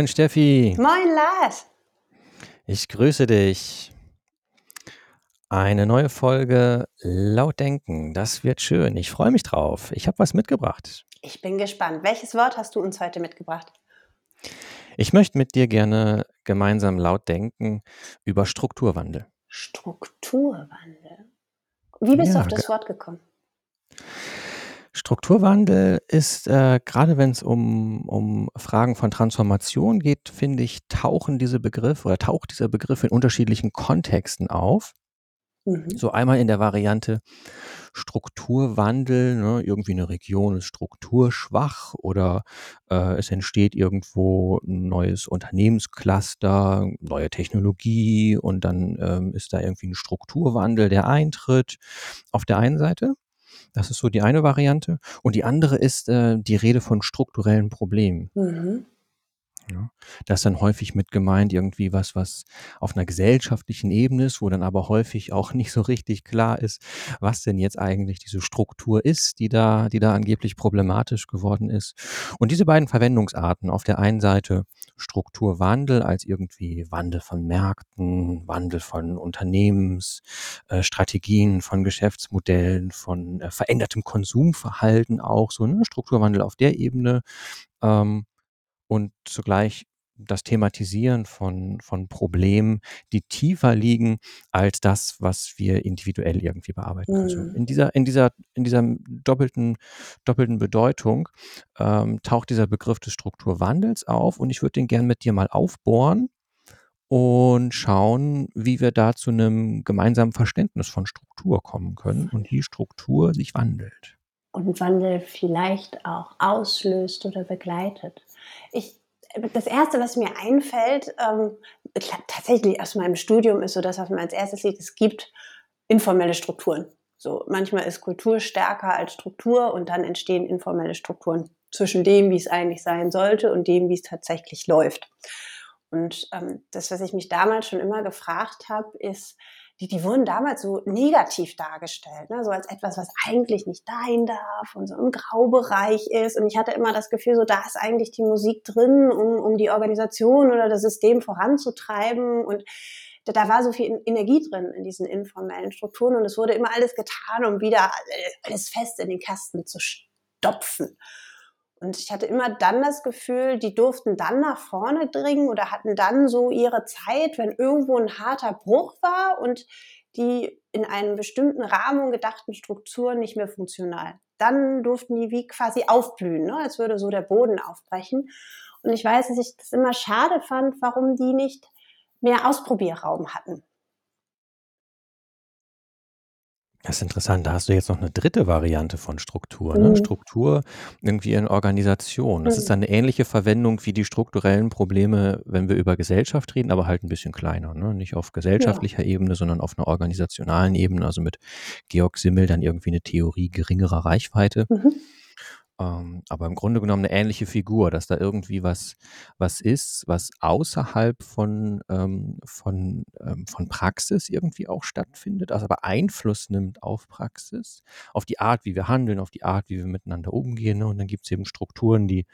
Moin Steffi, Moin Lars. ich grüße dich. Eine neue Folge Laut Denken, das wird schön. Ich freue mich drauf. Ich habe was mitgebracht. Ich bin gespannt. Welches Wort hast du uns heute mitgebracht? Ich möchte mit dir gerne gemeinsam laut denken über Strukturwandel. Strukturwandel. Wie bist du Ja, auf ge- das Wort gekommen? Strukturwandel ist, äh, gerade wenn es um, um Fragen von Transformation geht, finde ich, tauchen diese Begriffe oder taucht dieser Begriff in unterschiedlichen Kontexten auf. Mhm. So einmal in der Variante Strukturwandel, ne, irgendwie eine Region ist strukturschwach oder äh, es entsteht irgendwo ein neues Unternehmenscluster, neue Technologie und dann ähm, ist da irgendwie ein Strukturwandel, der eintritt. Auf der einen Seite, das ist so die eine Variante. Und die andere ist äh, die Rede von strukturellen Problemen. Mhm. Ja, da ist dann häufig mit gemeint irgendwie was, was auf einer gesellschaftlichen Ebene ist, wo dann aber häufig auch nicht so richtig klar ist, was denn jetzt eigentlich diese Struktur ist, die da, die da angeblich problematisch geworden ist. Und diese beiden Verwendungsarten, auf der einen Seite Strukturwandel als irgendwie Wandel von Märkten, Wandel von Unternehmensstrategien, äh, von Geschäftsmodellen, von äh, verändertem Konsumverhalten auch, so ne, Strukturwandel auf der Ebene. Ähm, und zugleich das Thematisieren von, von Problemen, die tiefer liegen als das, was wir individuell irgendwie bearbeiten können. So Mhm. in dieser, in dieser, in dieser doppelten, doppelten Bedeutung ähm, taucht dieser Begriff des Strukturwandels auf und ich würde den gern mit dir mal aufbohren und schauen, wie wir da zu einem gemeinsamen Verständnis von Struktur kommen können und wie Struktur sich wandelt. Und Wandel vielleicht auch auslöst oder begleitet. Ich, das Erste, was mir einfällt, ähm, tatsächlich aus meinem Studium ist so das, was mir als erstes liegt, es gibt informelle Strukturen. So, manchmal ist Kultur stärker als Struktur und dann entstehen informelle Strukturen zwischen dem, wie es eigentlich sein sollte und dem, wie es tatsächlich läuft. Und ähm, das, was ich mich damals schon immer gefragt habe, ist, die, die wurden damals so negativ dargestellt, ne? so als etwas, was eigentlich nicht sein darf und so im Graubereich ist. Und ich hatte immer das Gefühl, so da ist eigentlich die Musik drin, um, um die Organisation oder das System voranzutreiben. Und da, da war so viel Energie drin in diesen informellen Strukturen und es wurde immer alles getan, um wieder alles fest in den Kasten zu stopfen. Und ich hatte immer dann das Gefühl, die durften dann nach vorne dringen oder hatten dann so ihre Zeit, wenn irgendwo ein harter Bruch war und die in einem bestimmten Rahmen gedachten Strukturen nicht mehr funktional. Dann durften die wie quasi aufblühen, ne? als würde so der Boden aufbrechen. Und ich weiß, dass ich das immer schade fand, warum die nicht mehr Ausprobierraum hatten. Das ist interessant. Da hast du jetzt noch eine dritte Variante von Struktur, ne? Mhm. Struktur irgendwie in Organisation. Das ist Mhm. dann eine ähnliche Verwendung wie die strukturellen Probleme, wenn wir über Gesellschaft reden, aber halt ein bisschen kleiner, ne? Nicht auf Ja. gesellschaftlicher Ebene, sondern auf einer organisationalen Ebene, also mit Georg Simmel dann irgendwie eine Theorie geringerer Reichweite. Mhm. Ähm, aber im Grunde genommen eine ähnliche Figur, dass da irgendwie was, was ist, was außerhalb von, ähm, von, ähm, von Praxis irgendwie auch stattfindet, also aber Einfluss nimmt auf Praxis, auf die Art, wie wir handeln, auf die Art, wie wir miteinander umgehen. Ne? Und dann gibt es eben Strukturen, die,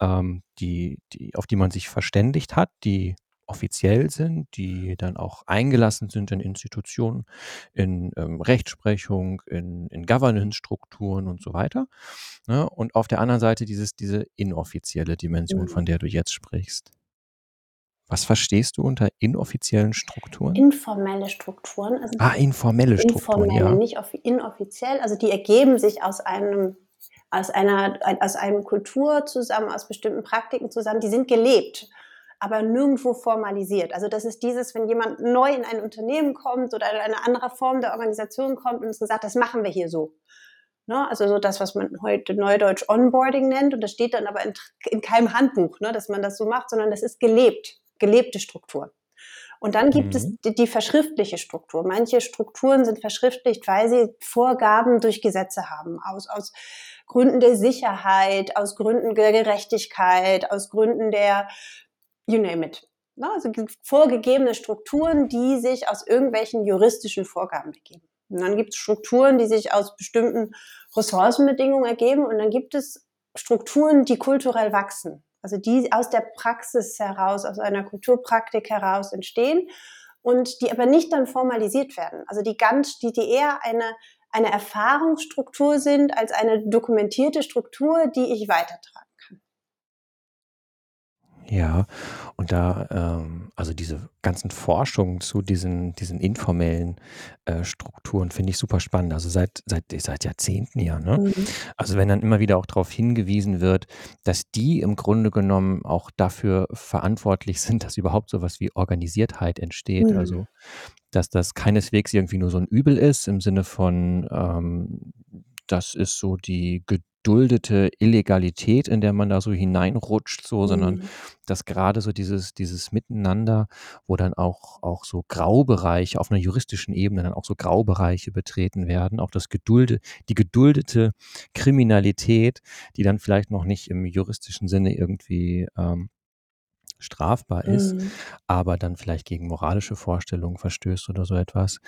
ähm, die, die, auf die man sich verständigt hat, die offiziell sind, die dann auch eingelassen sind in Institutionen, in ähm, Rechtsprechung, in, in Governance-Strukturen und so weiter. Ne? Und auf der anderen Seite dieses, diese inoffizielle Dimension, von Mhm. der du jetzt sprichst. Was verstehst du unter inoffiziellen Strukturen? Informelle Strukturen, also Ah, informelle Strukturen, informelle, ja. nicht offi- inoffiziell, also die ergeben sich aus einem aus einer ein- aus einem Kultur zusammen, aus bestimmten Praktiken zusammen, die sind gelebt, aber nirgendwo formalisiert. Also das ist dieses, wenn jemand neu in ein Unternehmen kommt oder in eine andere Form der Organisation kommt und es gesagt, das machen wir hier so. Ne? Also so das, was man heute neudeutsch Onboarding nennt und das steht dann aber in, in keinem Handbuch, ne, dass man das so macht, sondern das ist gelebt, gelebte Struktur. Und dann gibt es Mhm. die, die verschriftliche Struktur. Manche Strukturen sind verschriftlicht, weil sie Vorgaben durch Gesetze haben, aus, aus Gründen der Sicherheit, aus Gründen der Gerechtigkeit, aus Gründen der, you name it. Ne? Also vorgegebene Strukturen, die sich aus irgendwelchen juristischen Vorgaben ergeben. Und dann gibt es Strukturen, die sich aus bestimmten Ressourcenbedingungen ergeben. Und dann gibt es Strukturen, die kulturell wachsen. also die aus der Praxis heraus, aus einer Kulturpraktik heraus entstehen und die aber nicht dann formalisiert werden. Also die ganz, die, die eher eine, eine Erfahrungsstruktur sind als eine dokumentierte Struktur, die ich weitertrage. Ja, und da, ähm, also diese ganzen Forschungen zu diesen, diesen informellen äh, Strukturen finde ich super spannend. Also seit, seit, seit Jahrzehnten ja, ne? Mhm. Also wenn dann immer wieder auch darauf hingewiesen wird, dass die im Grunde genommen auch dafür verantwortlich sind, dass überhaupt sowas wie Organisiertheit entsteht. Mhm. Also dass das keineswegs irgendwie nur so ein Übel ist im Sinne von, ähm, das ist so die geduldete Illegalität, in der man da so hineinrutscht, so, sondern Mhm. dass gerade so dieses, dieses Miteinander, wo dann auch, auch so Graubereiche auf einer juristischen Ebene dann auch so Graubereiche betreten werden, auch das Gedulde, die geduldete Kriminalität, die dann vielleicht noch nicht im juristischen Sinne irgendwie ähm, strafbar ist, Mhm. aber dann vielleicht gegen moralische Vorstellungen verstößt oder so etwas,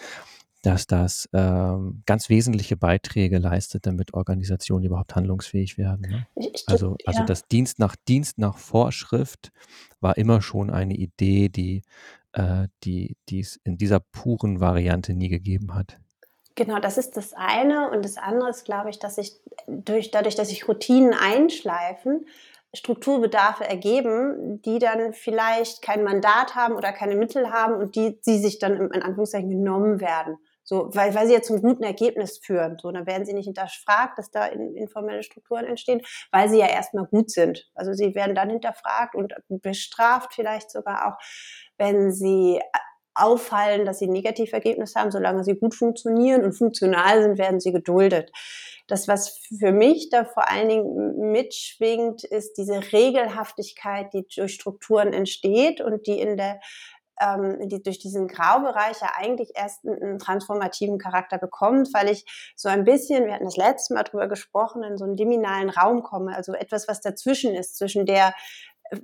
dass das ähm, ganz wesentliche Beiträge leistet, damit Organisationen überhaupt handlungsfähig werden. Ne? Ich, Also, also ja. das Dienst nach Dienst nach Vorschrift war immer schon eine Idee, die äh, die die es in dieser puren Variante nie gegeben hat. Genau, das ist das eine. Und das andere ist, glaube ich, dass sich durch, dadurch, dass sich Routinen einschleifen, Strukturbedarfe ergeben, die dann vielleicht kein Mandat haben oder keine Mittel haben und die, die sich dann in Anführungszeichen genommen werden. So, weil, weil sie ja zum guten Ergebnis führen. So, dann werden sie nicht hinterfragt, dass da in, informelle Strukturen entstehen, weil sie ja erstmal gut sind. Also sie werden dann hinterfragt und bestraft vielleicht sogar auch, wenn sie auffallen, dass sie ein Negativergebnis haben, solange sie gut funktionieren und funktional sind, werden sie geduldet. Das, was für mich da vor allen Dingen mitschwingt, ist diese Regelhaftigkeit, die durch Strukturen entsteht und die in der ähm, die durch diesen Graubereich ja eigentlich erst einen, einen transformativen Charakter bekommt, weil ich so ein bisschen, wir hatten das letzte Mal drüber gesprochen, in so einen liminalen Raum komme, also etwas, was dazwischen ist, zwischen der äh,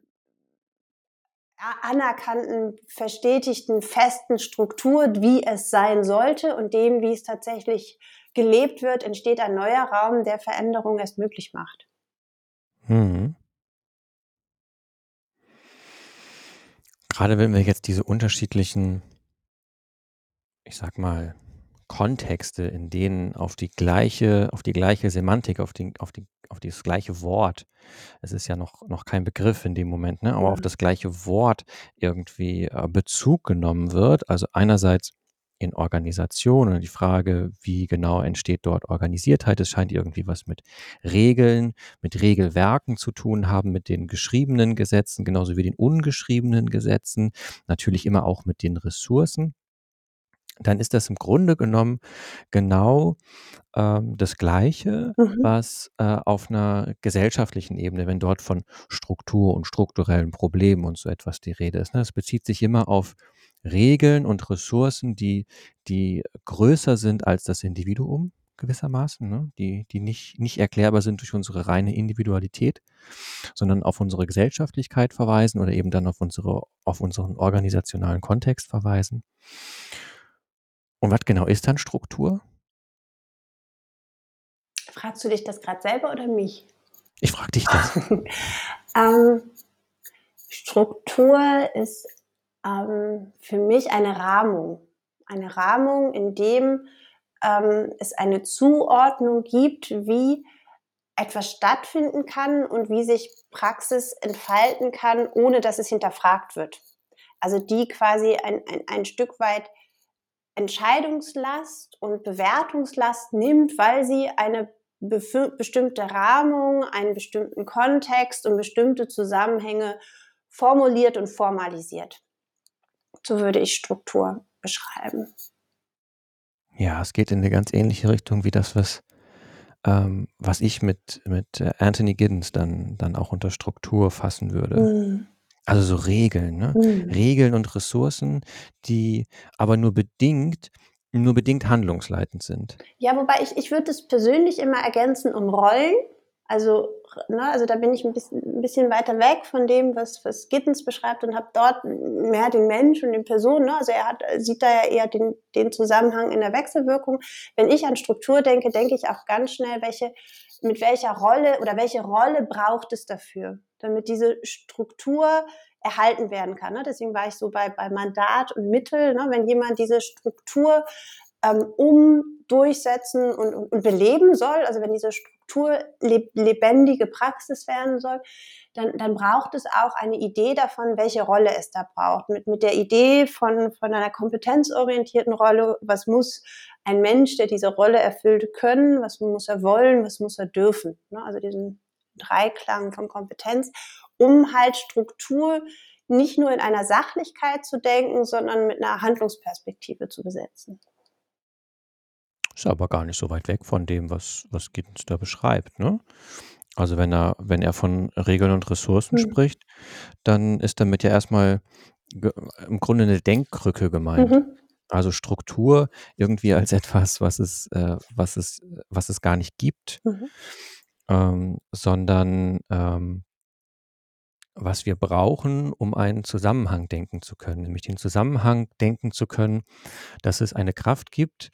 anerkannten, verstetigten, festen Struktur, wie es sein sollte und dem, wie es tatsächlich gelebt wird, entsteht ein neuer Raum, der Veränderung erst möglich macht. Mhm. Gerade wenn wir jetzt diese unterschiedlichen, ich sag mal, Kontexte, in denen auf die gleiche, auf die gleiche Semantik, auf, die, auf, die, auf das gleiche Wort, es ist ja noch, noch kein Begriff in dem Moment, ne, aber auf Mhm. das gleiche Wort irgendwie äh, Bezug genommen wird. Also einerseits in Organisationen, die Frage, wie genau entsteht dort Organisiertheit. Es scheint irgendwie was mit Regeln, mit Regelwerken zu tun haben, mit den geschriebenen Gesetzen, genauso wie den ungeschriebenen Gesetzen, natürlich immer auch mit den Ressourcen dann ist das im Grunde genommen genau ähm, das Gleiche, Mhm. was äh, auf einer gesellschaftlichen Ebene, wenn dort von Struktur und strukturellen Problemen und so etwas die Rede ist. Ne? Es bezieht sich immer auf Regeln und Ressourcen, die, die größer sind als das Individuum gewissermaßen, ne? die, die nicht, nicht erklärbar sind durch unsere reine Individualität, sondern auf unsere Gesellschaftlichkeit verweisen oder eben dann auf, unsere, auf unseren organisationalen Kontext verweisen. Und was genau ist dann Struktur? Fragst du dich das gerade selber oder mich? Ich frage dich das. ähm, Struktur ist ähm, für mich eine Rahmung. Eine Rahmung, in dem ähm, es eine Zuordnung gibt, wie etwas stattfinden kann und wie sich Praxis entfalten kann, ohne dass es hinterfragt wird. Also die quasi ein, ein, ein Stück weit Entscheidungslast und Bewertungslast nimmt, weil sie eine bestimmte Rahmung, einen bestimmten Kontext und bestimmte Zusammenhänge formuliert und formalisiert. So würde ich Struktur beschreiben. Ja, es geht in eine ganz ähnliche Richtung wie das, was, ähm, was ich mit, mit äh, Anthony Giddens dann, dann auch unter Struktur fassen würde. Mhm. Also so Regeln, ne? Mhm. Regeln und Ressourcen, die aber nur bedingt, nur bedingt handlungsleitend sind. Ja, wobei ich, ich würde es persönlich immer ergänzen um Rollen. Also, ne, also da bin ich ein bisschen, ein bisschen weiter weg von dem, was, was Gittens beschreibt und habe dort mehr den Mensch und den Person. Ne? Also er hat, sieht da ja eher den, den Zusammenhang in der Wechselwirkung. Wenn ich an Struktur denke, denke ich auch ganz schnell, welche, mit welcher Rolle oder welche Rolle braucht es dafür? damit diese Struktur erhalten werden kann. Ne? Deswegen war ich so bei, bei Mandat und Mittel. Ne? Wenn jemand diese Struktur ähm, um durchsetzen und, und, beleben soll, also wenn diese Struktur leb lebendige Praxis werden soll, dann, dann braucht es auch eine Idee davon, welche Rolle es da braucht. Mit, mit der Idee von, von einer kompetenzorientierten Rolle, was muss ein Mensch, der diese Rolle erfüllt, können, was muss er wollen, was muss er dürfen. Ne? Also diesen Dreiklang von Kompetenz, um halt Struktur nicht nur in einer Sachlichkeit zu denken, sondern mit einer Handlungsperspektive zu besetzen. Ist aber gar nicht so weit weg von dem, was, was Giddens da beschreibt. Ne? Also wenn er, wenn er von Regeln und Ressourcen mhm. spricht, dann ist damit ja erstmal im Grunde eine Denkkrücke gemeint. Mhm. Also Struktur irgendwie als etwas, was es, äh, was es, was es gar nicht gibt, mhm. ähm, sondern ähm, was wir brauchen, um einen Zusammenhang denken zu können, nämlich den Zusammenhang denken zu können, dass es eine Kraft gibt,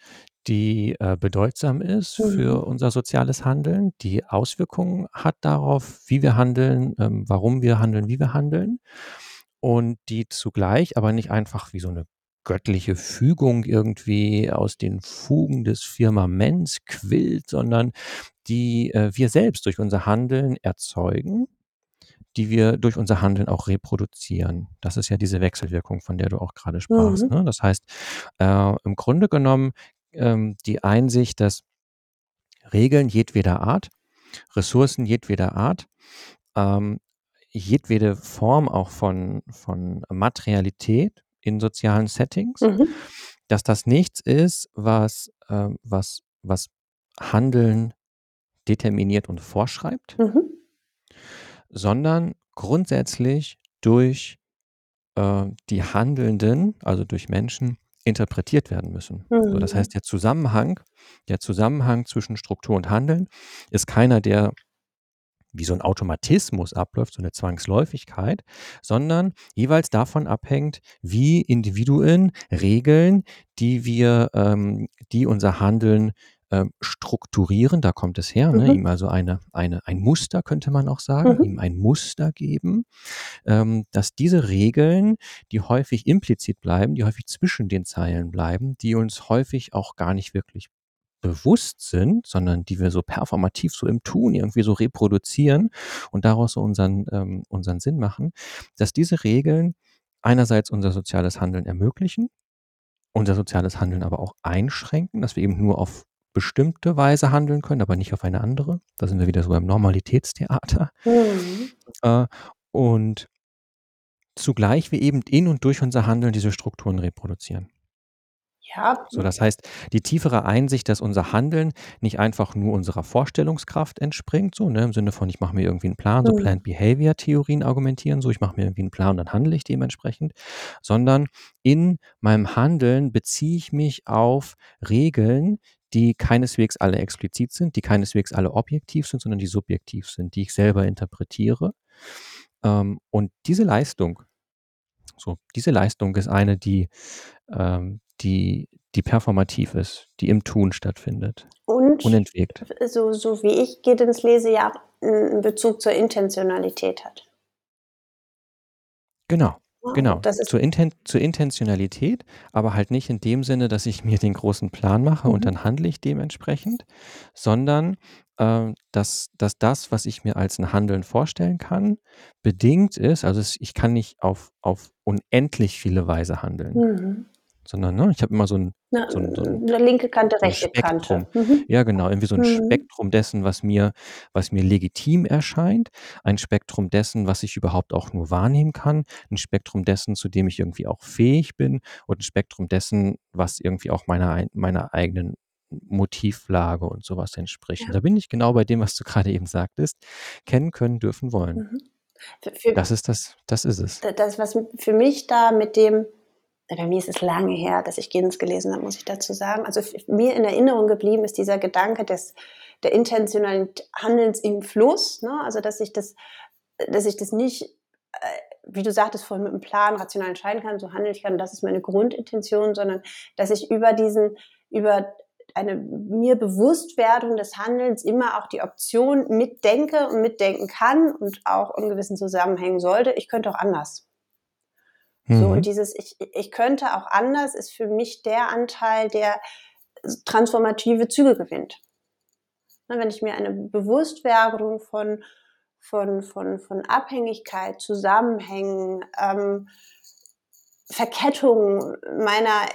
die äh, bedeutsam ist mhm. für unser soziales Handeln, die Auswirkungen hat darauf, wie wir handeln, ähm, warum wir handeln, wie wir handeln und die zugleich aber nicht einfach wie so eine göttliche Fügung irgendwie aus den Fugen des Firmaments quillt, sondern die äh, wir selbst durch unser Handeln erzeugen die wir durch unser Handeln auch reproduzieren. Das ist ja diese Wechselwirkung, von der du auch gerade sprachst. Mhm. Ne? Das heißt, äh, im Grunde genommen ähm, die Einsicht, dass Regeln jedweder Art, Ressourcen jedweder Art, ähm, jedwede Form auch von, von Materialität in sozialen Settings, mhm. dass das nichts ist, was, äh, was, was Handeln determiniert und vorschreibt, mhm sondern grundsätzlich durch äh, die Handelnden, also durch Menschen, interpretiert werden müssen. Mhm. So, das mhm. heißt, der Zusammenhang, der Zusammenhang zwischen Struktur und Handeln ist keiner, der wie so ein Automatismus abläuft, so eine Zwangsläufigkeit, sondern jeweils davon abhängt, wie Individuen Regeln, die wir, ähm, die unser Handeln ähm, strukturieren, da kommt es her, ne? Mhm. ihm also eine, eine, ein Muster, könnte man auch sagen, mhm. ihm ein Muster geben, ähm, dass diese Regeln, die häufig implizit bleiben, die häufig zwischen den Zeilen bleiben, die uns häufig auch gar nicht wirklich bewusst sind, sondern die wir so performativ so im Tun irgendwie so reproduzieren und daraus so unseren, ähm, unseren Sinn machen, dass diese Regeln einerseits unser soziales Handeln ermöglichen, unser soziales Handeln aber auch einschränken, dass wir eben nur auf bestimmte Weise handeln können, aber nicht auf eine andere. Da sind wir wieder so beim Normalitätstheater. Mhm. Äh, und zugleich wir eben in und durch unser Handeln diese Strukturen reproduzieren. Ja. So, das heißt, die tiefere Einsicht, dass unser Handeln nicht einfach nur unserer Vorstellungskraft entspringt, so ne, im Sinne von, ich mache mir irgendwie einen Plan, so mhm. Planned Behavior Theorien argumentieren, so ich mache mir irgendwie einen Plan und dann handle ich dementsprechend, sondern in meinem Handeln beziehe ich mich auf Regeln, die keineswegs alle explizit sind, die keineswegs alle objektiv sind, sondern die subjektiv sind, die ich selber interpretiere. Ähm, und diese Leistung, so, diese Leistung ist eine, die, ähm, die, die performativ ist, die im Tun stattfindet. Und unentwegt. So, so wie ich Giddens lese, ja einen Bezug zur Intentionalität hat. Genau. Genau, zur, Inten zur Intentionalität, aber halt nicht in dem Sinne, dass ich mir den großen Plan mache und mhm. dann handle ich dementsprechend, sondern äh, dass, dass das, was ich mir als ein Handeln vorstellen kann, bedingt ist, also ich kann nicht auf, auf unendlich viele Weise handeln. Mhm sondern ne, ich habe immer so ein, Na, so ein, so ein eine linke Kante, so rechte Kante. Mhm. Ja, genau, irgendwie so ein mhm. Spektrum dessen, was mir, was mir legitim erscheint, ein Spektrum dessen, was ich überhaupt auch nur wahrnehmen kann, ein Spektrum dessen, zu dem ich irgendwie auch fähig bin und ein Spektrum dessen, was irgendwie auch meiner, meiner eigenen Motivlage und sowas entspricht. Ja. da bin ich genau bei dem, was du gerade eben sagtest, kennen können, dürfen wollen. Mhm. Für, für das ist das, das ist es. Das, was für mich da mit dem bei mir ist es lange her, dass ich Gens gelesen habe, muss ich dazu sagen. Also mir in Erinnerung geblieben ist dieser Gedanke des, der intentionalen Handelns im Fluss. Ne? Also dass ich das, dass ich das nicht, äh, wie du sagtest, vorhin mit einem Plan rational entscheiden kann, so handeln ich kann, das ist meine Grundintention, sondern dass ich über diesen, über eine mir Bewusstwerdung des Handelns immer auch die Option mitdenke und mitdenken kann und auch in gewissen Zusammenhängen sollte, ich könnte auch anders. Mhm. So, und dieses ich, ich könnte auch anders ist für mich der Anteil, der transformative Züge gewinnt. Wenn ich mir eine Bewusstwerdung von, von, von, von Abhängigkeit, Zusammenhängen, ähm, Verkettung meiner,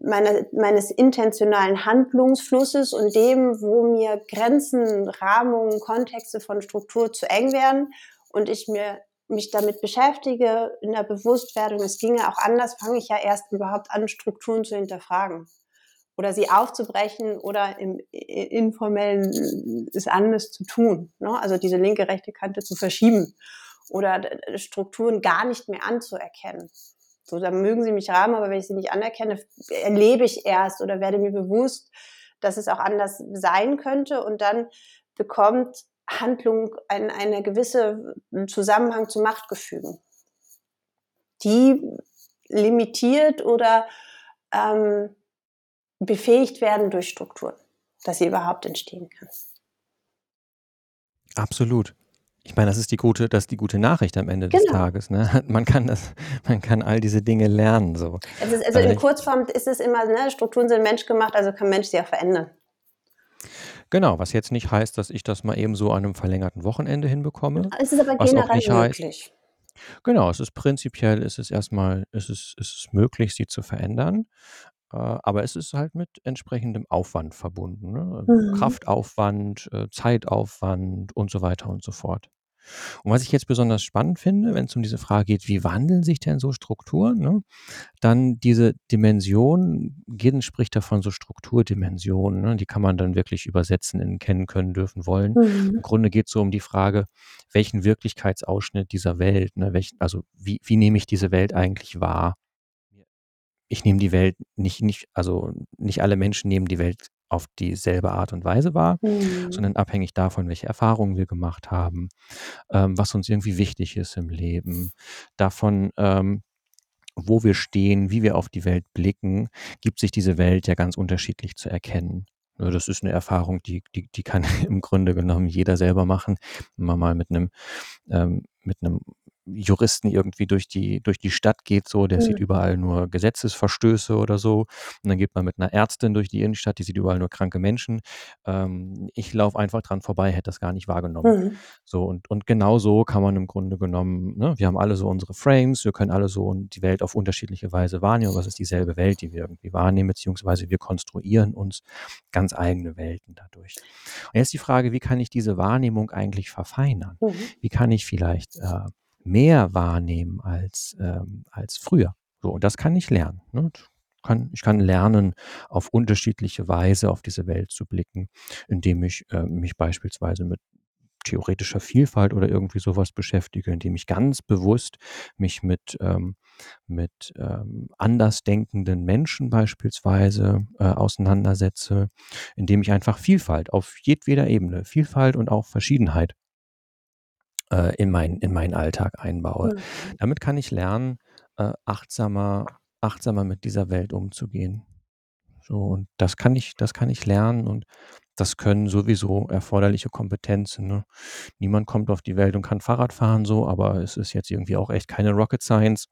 meiner, meines intentionalen Handlungsflusses und dem, wo mir Grenzen, Rahmungen, Kontexte von Struktur zu eng werden und ich mir mich damit beschäftige in der Bewusstwerdung, es ginge auch anders, fange ich ja erst überhaupt an, Strukturen zu hinterfragen oder sie aufzubrechen oder im informellen es anders zu tun. Ne? Also diese linke, rechte Kante zu verschieben oder Strukturen gar nicht mehr anzuerkennen. So, da mögen sie mich haben, aber wenn ich sie nicht anerkenne, erlebe ich erst oder werde mir bewusst, dass es auch anders sein könnte und dann bekommt Handlung ein, eine gewisse Zusammenhang zu Machtgefügen, die limitiert oder ähm, befähigt werden durch Strukturen, dass sie überhaupt entstehen kann. Absolut. Ich meine, das ist die gute, das die gute Nachricht am Ende des Genau. Tages. Ne? Man kann das, man kann all diese Dinge lernen. So. Ist, also Äh, in Kurzform ist es immer, ne, Strukturen sind menschgemacht, also kann Mensch sie auch verändern. Genau, was jetzt nicht heißt, dass ich das mal eben so an einem verlängerten Wochenende hinbekomme. Es ist aber Was auch generell nicht heißt, möglich. genau, es ist prinzipiell, es ist erstmal, es ist, es ist möglich, sie zu verändern. Äh, aber es ist halt mit entsprechendem Aufwand verbunden. Ne? Mhm. Kraftaufwand, äh, Zeitaufwand und so weiter und so fort. Und was ich jetzt besonders spannend finde, wenn es um diese Frage geht, wie wandeln sich denn so Strukturen, ne? dann diese Dimension, Giddens spricht davon so Strukturdimensionen, ne? die kann man dann wirklich übersetzen in kennen können, dürfen, wollen. Im Mhm. Grunde geht es so um die Frage, welchen Wirklichkeitsausschnitt dieser Welt, ne? welchen, also wie, wie nehme ich diese Welt eigentlich wahr? Ich nehme die Welt nicht, nicht, also nicht alle Menschen nehmen die Welt auf dieselbe Art und Weise wahr, Mhm. sondern abhängig davon, welche Erfahrungen wir gemacht haben, ähm, was uns irgendwie wichtig ist im Leben, davon, ähm, wo wir stehen, wie wir auf die Welt blicken, gibt sich diese Welt ja ganz unterschiedlich zu erkennen. Ne, Das ist eine Erfahrung, die, die, die kann im Grunde genommen jeder selber machen. Wenn man mal mit einem, ähm, mit einem Juristen irgendwie durch die, durch die Stadt geht, so, der sieht Mhm. überall nur Gesetzesverstöße oder so. Und dann geht man mit einer Ärztin durch die Innenstadt, die sieht überall nur kranke Menschen. Ähm, ich laufe einfach dran vorbei, hätte das gar nicht wahrgenommen. Mhm. So, und, und genau so kann man im Grunde genommen, ne, wir haben alle so unsere Frames, wir können alle so die Welt auf unterschiedliche Weise wahrnehmen, aber es ist dieselbe Welt, die wir irgendwie wahrnehmen, beziehungsweise wir konstruieren uns ganz eigene Welten dadurch. Und jetzt die Frage, wie kann ich diese Wahrnehmung eigentlich verfeinern? Mhm. Wie kann ich vielleicht äh, mehr wahrnehmen als, ähm, als früher? So, und das kann ich lernen. Ne? Kann, ich kann lernen, auf unterschiedliche Weise auf diese Welt zu blicken, indem ich äh, mich beispielsweise mit theoretischer Vielfalt oder irgendwie sowas beschäftige, indem ich ganz bewusst mich mit, ähm, mit ähm, andersdenkenden Menschen beispielsweise äh, auseinandersetze, indem ich einfach Vielfalt auf jedweder Ebene, Vielfalt und auch Verschiedenheit äh, in, mein, in meinen Alltag einbaue. Mhm. Damit kann ich lernen, äh, achtsamer, achtsamer mit dieser Welt umzugehen. So, und das kann ich, das kann ich lernen und das können sowieso erforderliche Kompetenzen. Ne? Niemand kommt auf die Welt und kann Fahrrad fahren, so, aber es ist jetzt irgendwie auch echt keine Rocket Science.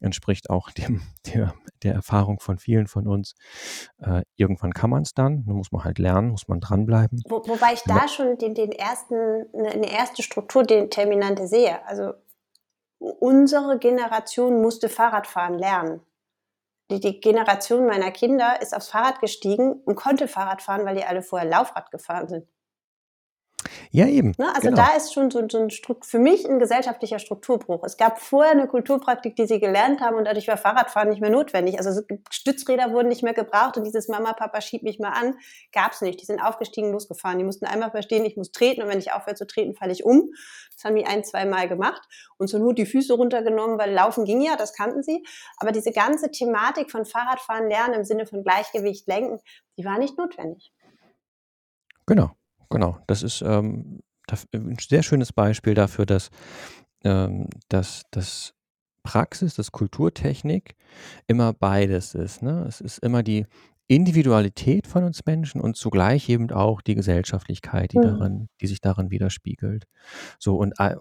Entspricht auch dem, der, der Erfahrung von vielen von uns. Äh, irgendwann kann man es dann, dann muss man halt lernen, muss man dranbleiben. Wo, wobei ich da schon den, den ersten, eine eine erste Strukturdeterminante sehe. Also unsere Generation musste Fahrradfahren lernen. Die, die Generation meiner Kinder ist aufs Fahrrad gestiegen und konnte Fahrrad fahren, weil die alle vorher Laufrad gefahren sind. Ja, eben. Ne? Also genau. da ist schon so, so ein Strukt, für mich ein gesellschaftlicher Strukturbruch. Es gab vorher eine Kulturpraktik, die sie gelernt haben und dadurch war Fahrradfahren nicht mehr notwendig. Also Stützräder wurden nicht mehr gebraucht und dieses Mama, Papa, schieb mich mal an, gab es nicht. Die sind aufgestiegen, losgefahren. Die mussten einmal verstehen, ich muss treten und wenn ich aufhöre zu treten, falle ich um. Das haben die ein, zwei Mal gemacht und zur Not die Füße runtergenommen, weil Laufen ging ja, das kannten sie. Aber diese ganze Thematik von Fahrradfahren lernen im Sinne von Gleichgewicht lenken, die war nicht notwendig. Genau, genau. Das ist ähm, das, ein sehr schönes Beispiel dafür, dass, ähm, dass, dass Praxis, dass Kulturtechnik immer beides ist. Ne? Es ist immer die Individualität von uns Menschen und zugleich eben auch die Gesellschaftlichkeit, die darin die sich darin widerspiegelt. So und e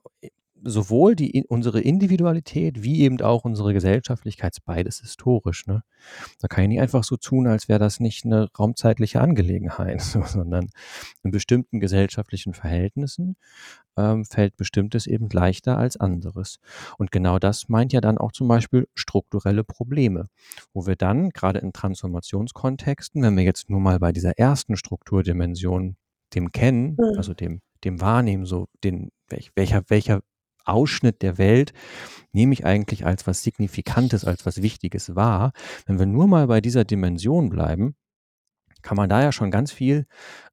sowohl die unsere Individualität wie eben auch unsere Gesellschaftlichkeit, beides historisch, ne? Da kann ich nicht einfach so tun, als wäre das nicht 'ne raumzeitliche Angelegenheit, so, sondern in bestimmten gesellschaftlichen Verhältnissen, ähm, fällt Bestimmtes eben leichter als anderes. Und genau das meint ja dann auch zum Beispiel strukturelle Probleme, wo wir dann grade in Transformationskontexten, wenn wir jetzt nur mal bei dieser ersten Strukturdimension, dem Kennen, Mhm. also dem dem Wahrnehmen, so den welch welcher welcher Ausschnitt der Welt nehme ich eigentlich als was Signifikantes, als was Wichtiges wahr? Wenn wir nur mal bei dieser Dimension bleiben, kann man da ja schon ganz viel,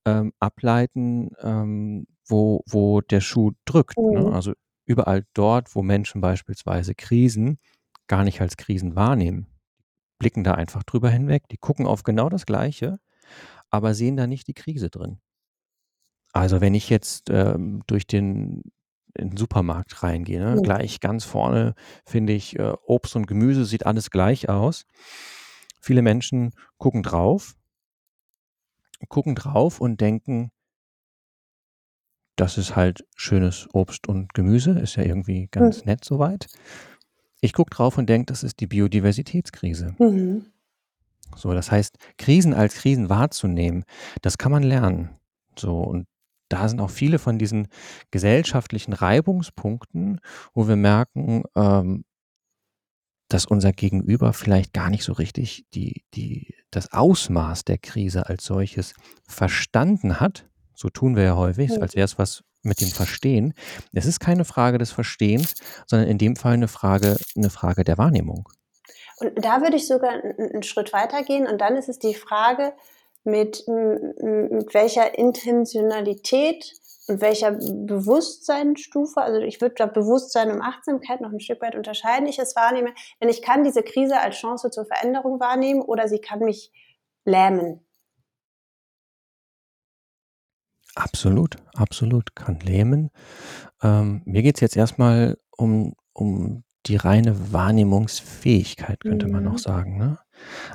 ähm, ableiten, ähm, wo wo der Schuh drückt, ne? Mhm. Also, überall dort, wo Menschen beispielsweise Krisen gar nicht als Krisen wahrnehmen, blicken da einfach drüber hinweg. Die gucken auf genau das Gleiche, aber sehen da nicht die Krise drin. Also, wenn ich jetzt, ähm, durch den in 'n Supermarkt reingehe, ne, Mhm. gleich ganz vorne finde ich, äh, Obst und Gemüse, sieht alles gleich aus. Viele Menschen gucken drauf gucken drauf und denken das ist halt schönes Obst und Gemüse, ist ja irgendwie Mhm. ganz nett so weit. Ich gucke drauf und denke, das ist die Biodiversitätskrise. Mhm. So, das heißt, Krisen als Krisen wahrzunehmen, das kann man lernen. So, und da sind auch viele von diesen gesellschaftlichen Reibungspunkten, wo wir merken, ähm dass unser Gegenüber vielleicht gar nicht so richtig die die das Ausmaß der Krise als solches verstanden hat. So tun wir ja häufig, als wäre es was mit dem Verstehen. Es ist keine Frage des Verstehens, sondern in dem Fall 'ne Frage 'ne Frage der Wahrnehmung. Und da würde ich sogar 'n 'n 'n Schritt weitergehen und dann ist es die Frage, mit mit welcher Intentionalität und welcher Bewusstseinsstufe also, ich würde da Bewusstsein und Achtsamkeit noch 'n Stück weit unterscheiden, ich es wahrnehme. Denn ich kann diese Krise als Chance zur Veränderung wahrnehmen oder sie kann mich lähmen. Absolut, absolut, kann lähmen. Ähm, mir geht's jetzt erst mal um um die reine Wahrnehmungsfähigkeit, könnte man auch Mhm. sagen, ne?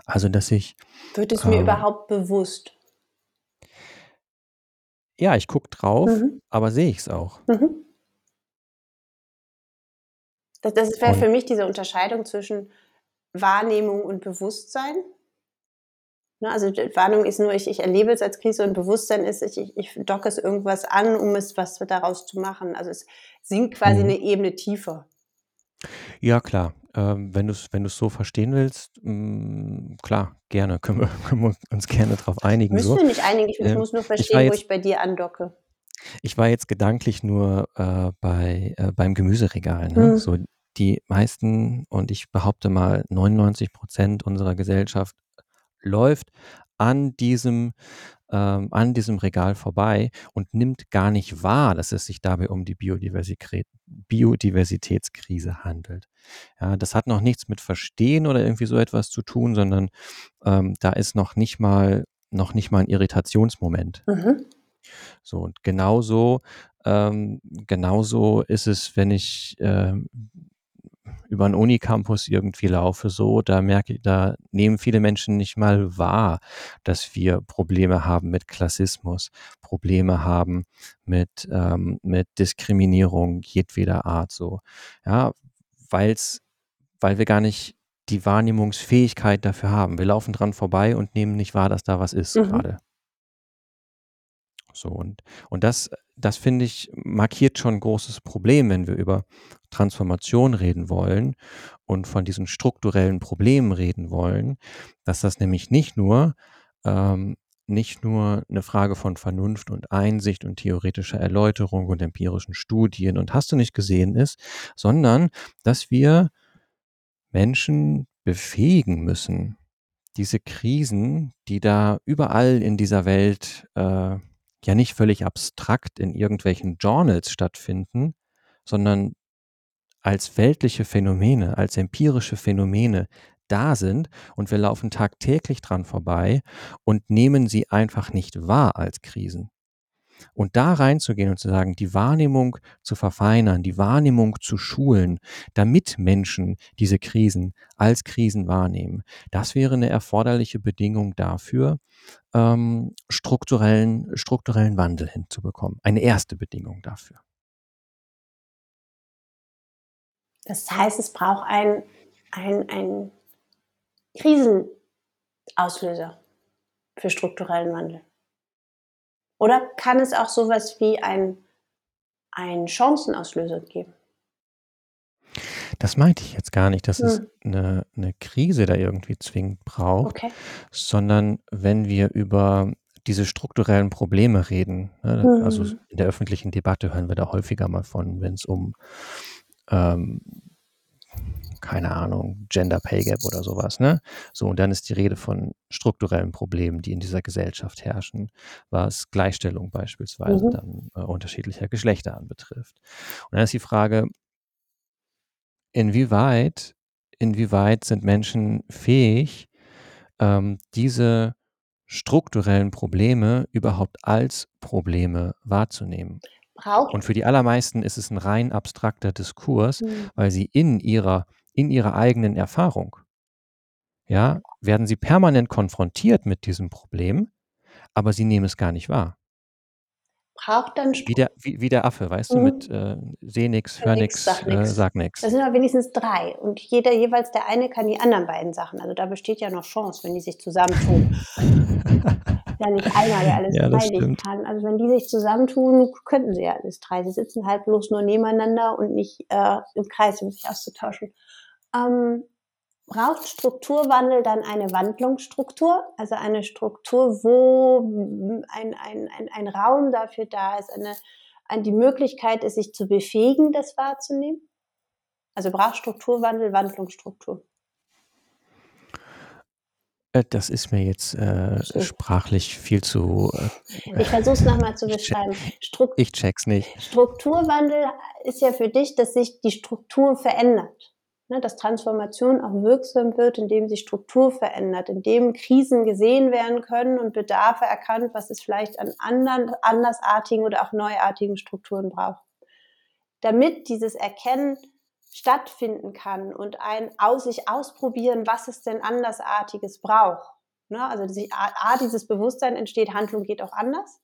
Also, dass ich, Wird es mir ähm überhaupt bewusst? Ja, ich gucke drauf, Mhm. aber sehe ich's auch? Mhm. Das das wäre für mich diese Unterscheidung zwischen Wahrnehmung und Bewusstsein. Ne, also, Wahrnehmung ist nur, ich ich erlebe es als Krise und Bewusstsein ist, ich ich ich docke es irgendwas an, um es was daraus zu machen. Also, es sinkt quasi Mhm. 'ne Ebene tiefer. Ja klar, ähm, wenn du's wenn du's so verstehen willst, hm, klar, gerne, können wir können wir uns gerne drauf einigen Müssen so. wir nicht einigen, ich ich Ähm, muss nur ich war verstehen, wo jetzt ich bei dir andocke. ich war jetzt gedanklich nur, äh, bei äh, beim Gemüseregal, ne? Mhm. So die meisten und ich behaupte mal 99 % unserer Gesellschaft läuft an diesem ähm, an diesem Regal vorbei und nimmt gar nicht wahr, dass es sich dabei um die Biodiversikret Biodiversitätskrise handelt. Ja, das hat noch nichts mit Verstehen oder irgendwie so etwas zu tun, sondern, ähm, da ist noch nicht mal noch nicht mal 'n Irritationsmoment. Mhm. So und genauso ähm, genauso ist es, wenn ich, ähm, über 'n Unicampus irgendwie laufe so, da merke da nehmen viele Menschen nicht mal wahr, dass wir Probleme haben mit Klassismus, Probleme haben mit ähm, mit Diskriminierung jedweder Art so. Ja, weil's weil wir gar nicht die Wahrnehmungsfähigkeit dafür haben. Wir laufen dran vorbei und nehmen nicht wahr, dass da was ist Mhm. grade. So und und das das finde ich, markiert schon 'n großes Problem, wenn wir über Transformation reden wollen und von diesen strukturellen Problemen reden wollen, dass das nämlich nicht nur ähm, nicht nur 'ne Frage von Vernunft und Einsicht und theoretischer Erläuterung und empirischen Studien und hast du nicht gesehen ist, sondern dass wir Menschen befähigen müssen, diese Krisen, die da überall in dieser Welt, äh, ja nicht völlig abstrakt in irgendwelchen Journals stattfinden, sondern als weltliche Phänomene, als empirische Phänomene da sind und wir laufen tagtäglich dran vorbei und nehmen sie einfach nicht wahr als Krisen. Und da reinzugehen und zu sagen, die Wahrnehmung zu verfeinern, die Wahrnehmung zu schulen, damit Menschen diese Krisen als Krisen wahrnehmen, das wäre eine erforderliche Bedingung dafür, ähm, strukturellen, strukturellen Wandel hinzubekommen. Eine erste Bedingung dafür. Das heißt, es braucht ein, ein, ein Krisenauslöser für strukturellen Wandel. Oder kann es auch sowas wie ein, ein Chancenauslöser geben? Das meinte ich jetzt gar nicht, dass hm. es eine, eine Krise da irgendwie zwingend braucht, okay. sondern wenn wir über diese strukturellen Probleme reden, ne, mhm. also in der öffentlichen Debatte hören wir da häufiger mal von, wenn es um ähm, keine Ahnung, Gender Pay Gap oder sowas, ne? So, und dann ist die Rede von strukturellen Problemen, die in dieser Gesellschaft herrschen, was Gleichstellung beispielsweise mhm. dann äh, unterschiedlicher Geschlechter anbetrifft. Und dann ist die Frage, inwieweit, inwieweit sind Menschen fähig, ähm, diese strukturellen Probleme überhaupt als Probleme wahrzunehmen? Braucht. Und für die allermeisten ist es ein rein abstrakter Diskurs, mhm. weil sie in ihrer in ihrer eigenen Erfahrung, ja, werden sie permanent konfrontiert mit diesem Problem, aber sie nehmen es gar nicht wahr. Braucht dann wie der, wie, wie der Affe, weißt mhm. du, mit äh, seh nix, hör nix, sag nix. Äh, sag nix. Das sind aber wenigstens drei und jeder jeweils der eine kann die anderen beiden Sachen. Also da besteht ja noch Chance, wenn die sich zusammentun. ja nicht einer, der alles ja, nicht kann. Also wenn die sich zusammentun, könnten sie ja alles drei. Sie sitzen halt bloß nur nebeneinander und nicht äh, im Kreis, um sich auszutauschen. Ähm, braucht Strukturwandel dann eine Wandlungsstruktur, also eine Struktur, wo ein, ein, ein, ein Raum dafür da ist, eine, eine, die Möglichkeit ist, sich zu befähigen, das wahrzunehmen? Also braucht Strukturwandel Wandlungsstruktur? Äh, das ist mir jetzt äh, sprachlich viel zu. Äh, ich versuche es nochmal zu beschreiben. Strukt ich check's nicht. Strukturwandel ist ja für dich, dass sich die Struktur verändert ne, dass Transformation auch wirksam wird, indem sich Struktur verändert, indem Krisen gesehen werden können und Bedarfe erkannt, was es vielleicht an anderen, andersartigen oder auch neuartigen Strukturen braucht. Damit dieses Erkennen stattfinden kann und ein aus sich ausprobieren, was es denn andersartiges braucht. Ne, also sich, A, dieses Bewusstsein entsteht, Handlung geht auch anders.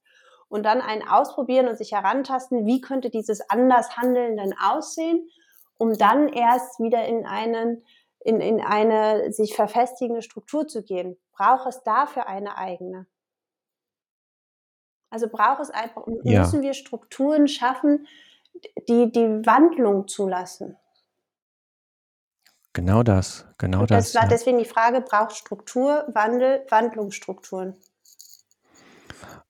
Und dann ein Ausprobieren und sich herantasten, wie könnte dieses Andershandeln denn aussehen? um dann erst wieder in einen in, in eine sich verfestigende Struktur zu gehen. Braucht es dafür eine eigene? Also braucht es einfach, ja. müssen wir Strukturen schaffen, die die Wandlung zulassen. Genau das, genau das. Das war ja. deswegen die Frage, braucht Struktur, Wandel, Wandlungsstrukturen?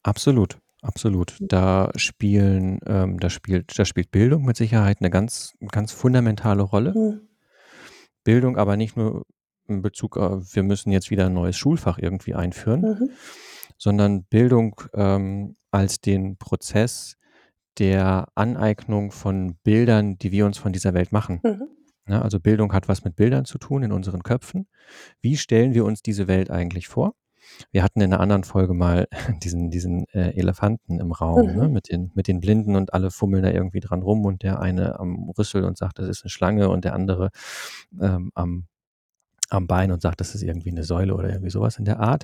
Absolut. Absolut. Da spielen, ähm, da spielt, da spielt Bildung mit Sicherheit eine ganz, ganz fundamentale Rolle. Mhm. Bildung aber nicht nur in Bezug auf, wir müssen jetzt wieder ein neues Schulfach irgendwie einführen, mhm. sondern Bildung ähm, als den Prozess der Aneignung von Bildern, die wir uns von dieser Welt machen. Mhm. Ja, also Bildung hat was mit Bildern zu tun in unseren Köpfen. Wie stellen wir uns diese Welt eigentlich vor? Wir hatten in einer anderen Folge mal diesen, diesen äh, Elefanten im Raum, ne, mhm. ne, mit, den, mit den Blinden und alle fummeln da irgendwie dran rum und der eine am Rüssel und sagt, das ist eine Schlange und der andere ähm, am am Bein und sagt, das ist irgendwie eine Säule oder irgendwie sowas in der Art.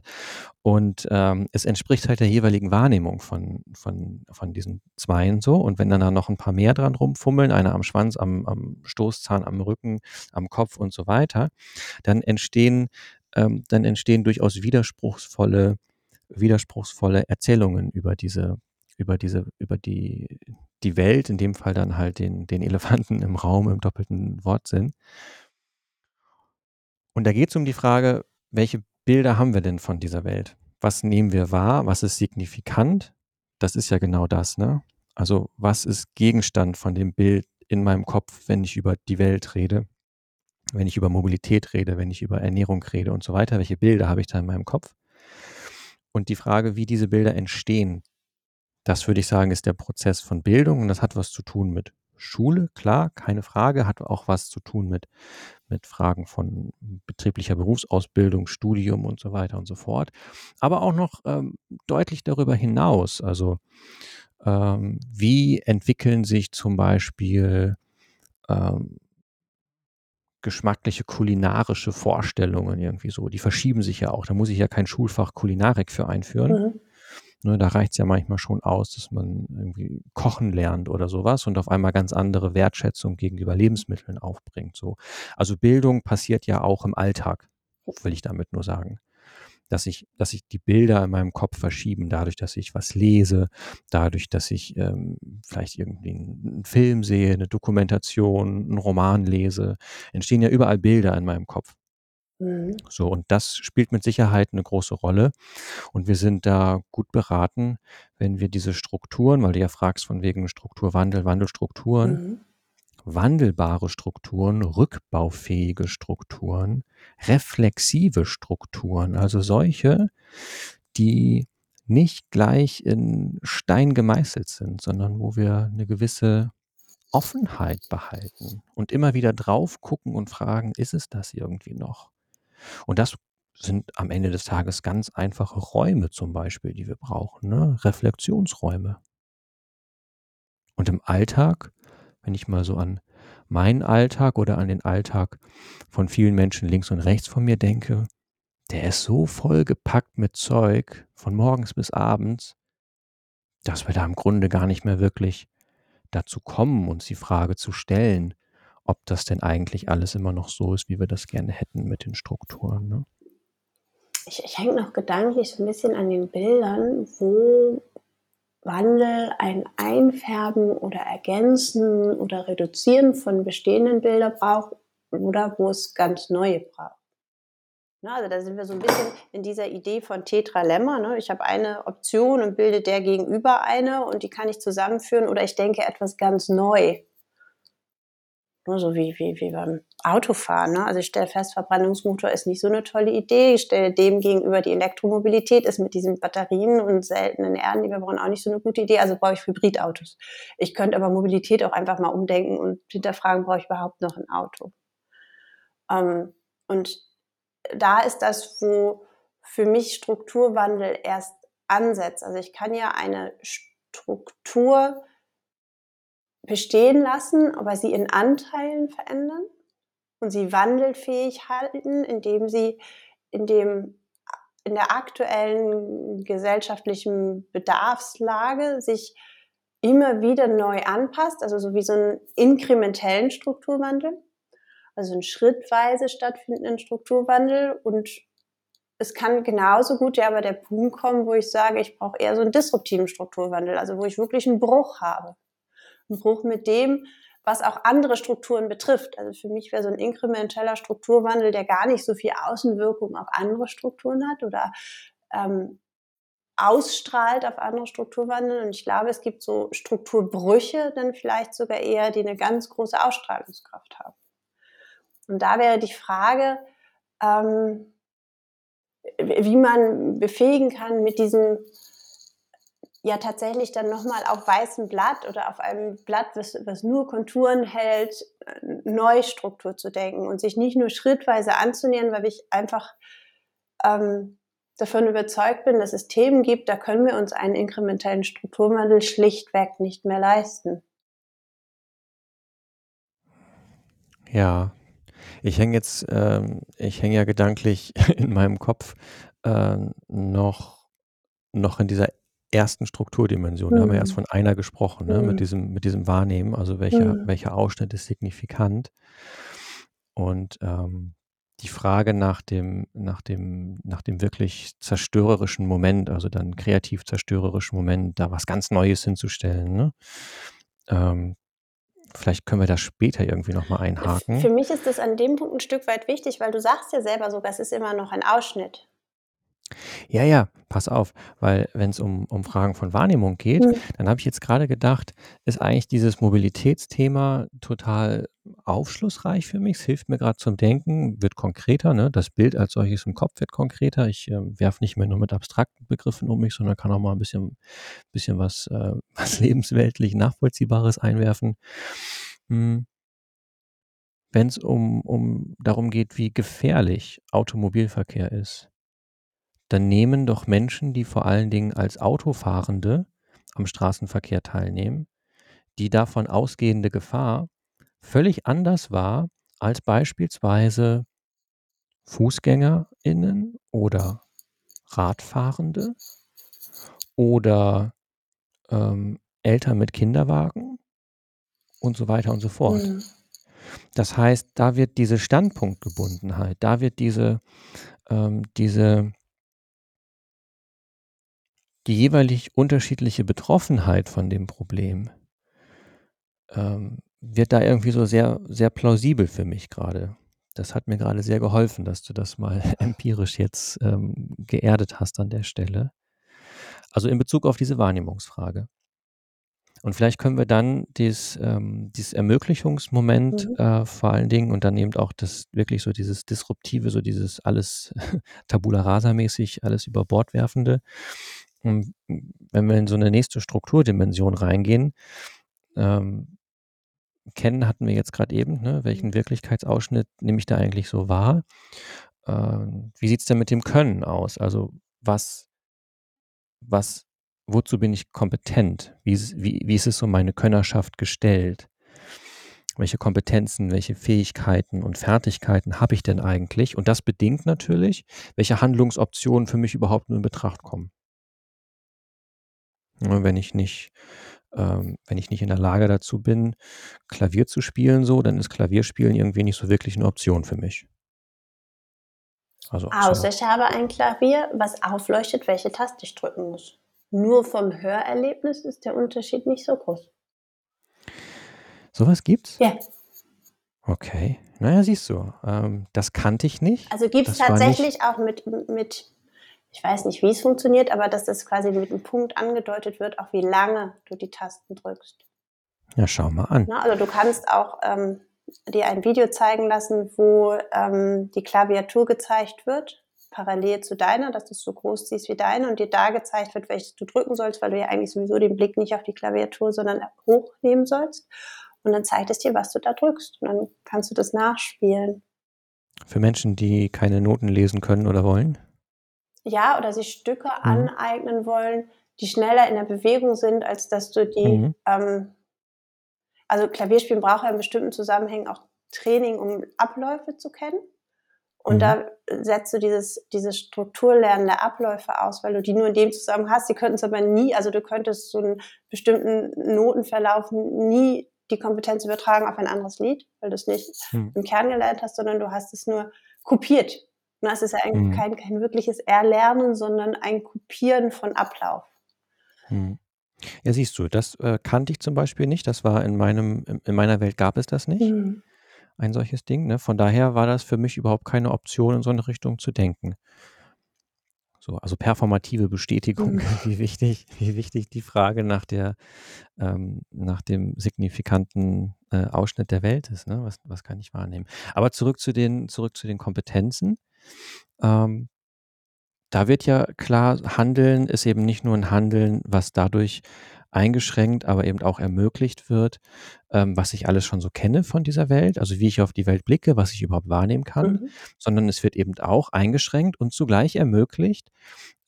Und ähm, es entspricht halt der jeweiligen Wahrnehmung von, von, von diesen Zweien so. Und wenn dann da noch ein paar mehr dran rumfummeln, einer am Schwanz, am, am Stoßzahn, am Rücken, am Kopf und so weiter, dann entstehen ähm, dann entstehen durchaus widerspruchsvolle, widerspruchsvolle Erzählungen über diese, über diese, über die, die Welt, in dem Fall dann halt den, den Elefanten im Raum im doppelten Wortsinn. Und da geht es um die Frage, welche Bilder haben wir denn von dieser Welt? Was nehmen wir wahr? Was ist signifikant? Das ist ja genau das, ne? Also, was ist Gegenstand von dem Bild in meinem Kopf, wenn ich über die Welt rede? wenn ich über Mobilität rede, wenn ich über Ernährung rede und so weiter, welche Bilder habe ich da in meinem Kopf? Und die Frage, wie diese Bilder entstehen, das würde ich sagen, ist der Prozess von Bildung und das hat was zu tun mit Schule, klar, keine Frage, hat auch was zu tun mit, mit Fragen von betrieblicher Berufsausbildung, Studium und so weiter und so fort. Aber auch noch ähm, deutlich darüber hinaus. Also Ähm, wie entwickeln sich zum Beispiel, ähm geschmackliche kulinarische Vorstellungen irgendwie so? Die verschieben sich ja auch. Da muss ich ja kein Schulfach Kulinarik für einführen. Mhm. Ne, da reicht's ja manchmal schon aus, dass man irgendwie kochen lernt oder so was und auf einmal ganz andere Wertschätzung gegenüber Lebensmitteln aufbringt, so. Also, Bildung passiert ja auch im Alltag, will ich damit nur sagen. Dass sich dass sich die Bilder in meinem Kopf verschieben dadurch, dass ich was lese, dadurch, dass ich, ähm, vielleicht irgendwie 'n 'n Film sehe, 'ne Dokumentation, 'n Roman lese, entstehen ja überall Bilder in meinem Kopf. Mhm. So, und das spielt mit Sicherheit 'ne große Rolle. Und wir sind da gut beraten, wenn wir diese Strukturen weil du ja fragst von wegen Strukturwandel, Wandelstrukturen Mhm. wandelbare Strukturen, rückbaufähige Strukturen, reflexive Strukturen, also solche, die nicht gleich in Stein gemeißelt sind, sondern wo wir 'ne gewisse Offenheit behalten und immer wieder drauf gucken und fragen: „Ist es das irgendwie noch?“ Und das sind am Ende des Tages ganz einfache Räume zum Beispiel, die wir brauchen, ne? Reflexionsräume. Und im Alltag, wenn ich mal so an meinen Alltag oder an den Alltag von vielen Menschen links und rechts von mir denke, der ist so vollgepackt mit Zeug von morgens bis abends dass wir da im Grunde gar nicht mehr wirklich dazu kommen, uns die Frage zu stellen, ob das denn eigentlich alles immer noch so ist, wie wir das gerne hätten mit den Strukturen, ne? Ich ich hänge noch gedanklich so 'n bisschen an den Bildern, wo Wandel ein Einfärben oder Ergänzen oder Reduzieren von bestehenden Bilder braucht oder wo es ganz neue braucht. Ne, also, da sind wir so 'n bisschen in dieser Idee von Tetralemma, ne? Ich habe eine Option und bilde der gegenüber eine und die kann ich zusammenführen oder ich denke etwas ganz neu. Ne, so wie wie wie beim Autofahren, ne? Also, ich stelle fest, Verbrennungsmotor ist nicht so 'ne tolle Idee. Ich stelle dem gegenüber die Elektromobilität ist mit diesen Batterien und seltenen Erden, die wir brauchen, auch nicht so 'ne gute Idee, also brauche ich Hybridautos. Ich könnte aber Mobilität auch einfach mal umdenken und hinterfragen: „Brauche ich überhaupt noch 'n Auto?“ Ähm, und da ist das, wo für mich Strukturwandel erst ansetzt. Also, ich kann ja eine Struktur bestehen lassen, aber sie in Anteilen verändern und sie wandelfähig halten, indem sie in dem in der aktuellen gesellschaftlichen Bedarfslage sich immer wieder neu anpasst, also so wie so 'n inkrementellen Strukturwandel, also 'n schrittweise stattfindenden Strukturwandel. Und es kann genauso gut ja aber der Punkt kommen, wo ich sage, ich brauche eher so 'n disruptiven Strukturwandel, also wo ich wirklich 'n Bruch habe. 'N Bruch mit dem, was auch andere Strukturen betrifft. Also, für mich wäre so 'n inkrementeller Strukturwandel, der gar nicht so viel Außenwirkung auf andere Strukturen hat oder, ähm, ausstrahlt auf andere Strukturwandel. Und ich glaube, es gibt so Strukturbrüche dann vielleicht sogar eher, die 'ne ganz große Ausstrahlungskraft haben. Und da wäre die Frage, ähm, wie man befähigen kann, mit diesem ja tatsächlich dann noch mal auf weißem Blatt oder auf einem Blatt, was was nur Konturen hält, äh, Neustruktur zu denken und sich nicht nur schrittweise anzunähern, weil ich einfach, ähm, davon überzeugt bin, dass es Themen gibt, da können wir uns einen inkrementellen Strukturwandel schlichtweg nicht mehr leisten. Ja. Ich hänge jetzt ähm, ich hänge ja gedanklich in meinem Kopf, ähm, noch noch in dieser 1. Strukturdimension. Da haben wir erst Mhm. von einer gesprochen, ne, mit Mhm. diesem mit diesem Wahrnehmen, also welcher Mhm. welcher Ausschnitt ist signifikant. Und, ähm, die Frage nach dem nach dem nach dem wirklich zerstörerischen Moment, also dann kreativ zerstörerischen Moment, da was ganz Neues hinzustellen, ne? Ähm, vielleicht können wir da später irgendwie noch mal F einhaken. für mich ist das an dem Punkt 'n Stück weit wichtig, weil du sagst ja selber sogar, es ist immer noch ein Ausschnitt. Ja, ja, pass auf, weil wenn's um um Fragen von Wahrnehmung geht, Mhm. dann habe ich jetzt grade gedacht, ist eigentlich dieses Mobilitätsthema total aufschlussreich für mich. Es hilft mir grad zum Denken, wird konkreter, ne? Das Bild als solches im Kopf wird konkreter. Ich, ähm, werfe nicht mehr nur mit abstrakten Begriffen um mich, sondern kann auch mal 'n bisschen bisschen was äh, was lebensweltlich Nachvollziehbares einwerfen. Hm wenn's um um darum geht, wie gefährlich Automobilverkehr ist dann nehmen doch Menschen, die vor allen Dingen als Autofahrende am Straßenverkehr teilnehmen, die davon ausgehende Gefahr völlig anders war als beispielsweise FußgängerInnen oder Radfahrende oder ähm, Eltern mit Kinderwagen und so weiter und so fort. Mhm. Das heißt, da wird diese Standpunktgebundenheit, da wird diese, ähm, diese die jeweilig unterschiedliche Betroffenheit von dem Problem ähm, wird da irgendwie so sehr, sehr plausibel für mich gerade. Das hat mir gerade sehr geholfen, dass du das mal empirisch jetzt ähm, geerdet hast an der Stelle. Also in Bezug auf diese Wahrnehmungsfrage. Und vielleicht können wir dann dies, ähm, dieses Ermöglichungsmoment Mhm. äh, vor allen Dingen und dann eben auch das wirklich so dieses Disruptive, so dieses alles Tabula rasa mäßig, alles über Bord werfende. Wenn wir in so eine nächste Strukturdimension reingehen, ähm, kennen hatten wir jetzt gerade eben, ne? welchen Wirklichkeitsausschnitt nehme ich da eigentlich so wahr? Ähm, wie sieht's denn mit dem Können aus? Also was, was, wozu bin ich kompetent? Wie ist, wie, wie ist es um meine Könnerschaft gestellt? Welche Kompetenzen, welche Fähigkeiten und Fertigkeiten habe ich denn eigentlich? Und das bedingt natürlich, welche Handlungsoptionen für mich überhaupt nur in Betracht kommen. Ja, wenn ich nicht, ähm, wenn ich nicht in der Lage dazu bin, Klavier zu spielen, so, dann ist Klavierspielen irgendwie nicht so wirklich eine Option für mich. Also Außer ich habe ein Klavier, was aufleuchtet, welche Taste ich drücken muss. Nur vom Hörerlebnis ist der Unterschied nicht so groß. sowas gibt's? Ja, Okay. Naja, siehst du, ähm, das kannte ich nicht. also gibt es tatsächlich auch mit, mit, ich weiß nicht, wie es funktioniert, aber dass das quasi mit einem Punkt angedeutet wird, auch wie lange du die Tasten drückst. ja, schau mal an. Ne? Also du kannst auch ähm, dir ein Video zeigen lassen, wo ähm, die Klaviatur gezeigt wird, parallel zu deiner, dass du es so groß siehst wie deine und dir da gezeigt wird, welches du drücken sollst, weil du ja eigentlich sowieso den Blick nicht auf die Klaviatur, sondern hochnehmen sollst. Und dann zeigt es dir, was du da drückst. Und dann kannst du das nachspielen. Für Menschen, die keine Noten lesen können oder wollen. Ja, oder sich Stücke Mhm. aneignen wollen, die schneller in der Bewegung sind, als dass du die, Mhm. ähm, also Klavierspielen braucht ja in bestimmten Zusammenhängen auch Training, um Abläufe zu kennen. Und Mhm. da setzt du dieses, dieses Strukturlernen der Abläufe aus, weil du die nur in dem Zusammenhang hast. Die könnten es aber nie, also du könntest so einen bestimmten Notenverlauf nie die Kompetenz übertragen auf ein anderes Lied, weil du es nicht Mhm. im Kern gelernt hast, sondern du hast es nur kopiert. Und das ist ja eigentlich Mhm. kein, kein wirkliches Erlernen, sondern ein Kopieren von Ablauf. Mhm. Ja, siehst du, das äh, kannte ich zum Beispiel nicht. Das war in meinem, in in meiner Welt gab es das nicht, Mhm. ein solches Ding. Ne? Von daher war das für mich überhaupt keine Option, in so eine Richtung zu denken. So, also performative Bestätigung, Mhm. wie wichtig, wie wichtig die Frage nach der, ähm, nach dem signifikanten äh, Ausschnitt der Welt ist. Ne? Was, was kann ich wahrnehmen? Aber zurück zu den, zurück zu den Kompetenzen. Ähm, da wird ja klar, Handeln ist eben nicht nur ein Handeln, was dadurch eingeschränkt, aber eben auch ermöglicht wird, ähm, was ich alles schon so kenne von dieser Welt, also wie ich auf die Welt blicke, was ich überhaupt wahrnehmen kann, Mhm. sondern es wird eben auch eingeschränkt und zugleich ermöglicht,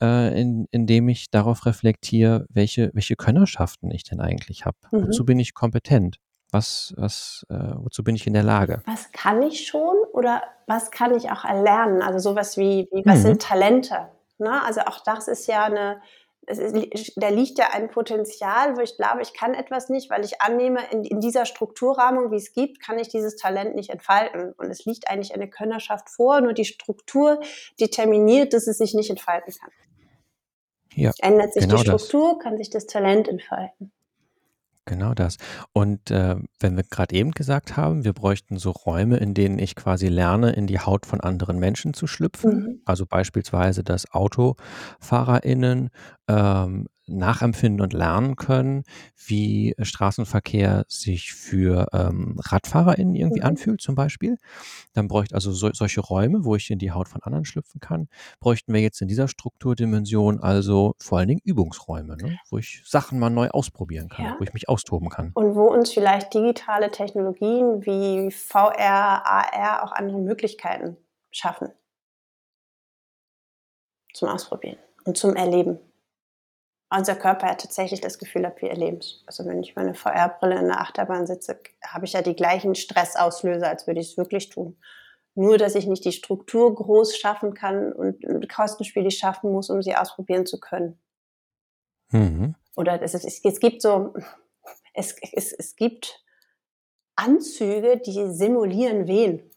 äh, in, indem ich darauf reflektiere, welche, welche Könnerschaften ich denn eigentlich habe. Mhm. Wozu bin ich kompetent? Was, was, äh, wozu bin ich in der Lage? Was kann ich schon oder was kann ich auch erlernen? Also sowas wie, wie was Mhm. sind Talente? Ne? Also auch das ist ja eine, es ist, da liegt ja ein Potenzial, wo ich glaube, ich kann etwas nicht, weil ich annehme, in, in dieser Strukturrahmung, wie es gibt, kann ich dieses Talent nicht entfalten. Und es liegt eigentlich eine Könnerschaft vor, nur die Struktur determiniert, dass es sich nicht entfalten kann. Ja, Ändert sich genau die das. Struktur, kann sich das Talent entfalten. Genau das. Und äh, wenn wir gerade eben gesagt haben, wir bräuchten so Räume, in denen ich quasi lerne, in die Haut von anderen Menschen zu schlüpfen, Mhm. also beispielsweise, dass AutofahrerInnen ähm, nachempfinden und lernen können, wie Straßenverkehr sich für ähm, RadfahrerInnen irgendwie Mhm. anfühlt, zum Beispiel. Dann bräuchte also so, solche Räume, wo ich in die Haut von anderen schlüpfen kann, bräuchten wir jetzt in dieser Strukturdimension also vor allen Dingen Übungsräume, ne? wo ich Sachen mal neu ausprobieren kann, Ja. wo ich mich austoben kann. Und wo uns vielleicht digitale Technologien wie VR, AR auch andere Möglichkeiten schaffen. Zum Ausprobieren und zum Erleben. Unser Körper ja tatsächlich das Gefühl hat, wir erleben es. Also wenn ich meine VR-Brille in der Achterbahn sitze, habe ich ja die gleichen Stressauslöser, als würde ich es wirklich tun. Nur, dass ich nicht die Struktur groß schaffen kann und kostenspielig schaffen muss, um sie ausprobieren zu können. Mhm. Oder es, es, es gibt so, es, es, es gibt Anzüge, die simulieren Wehen.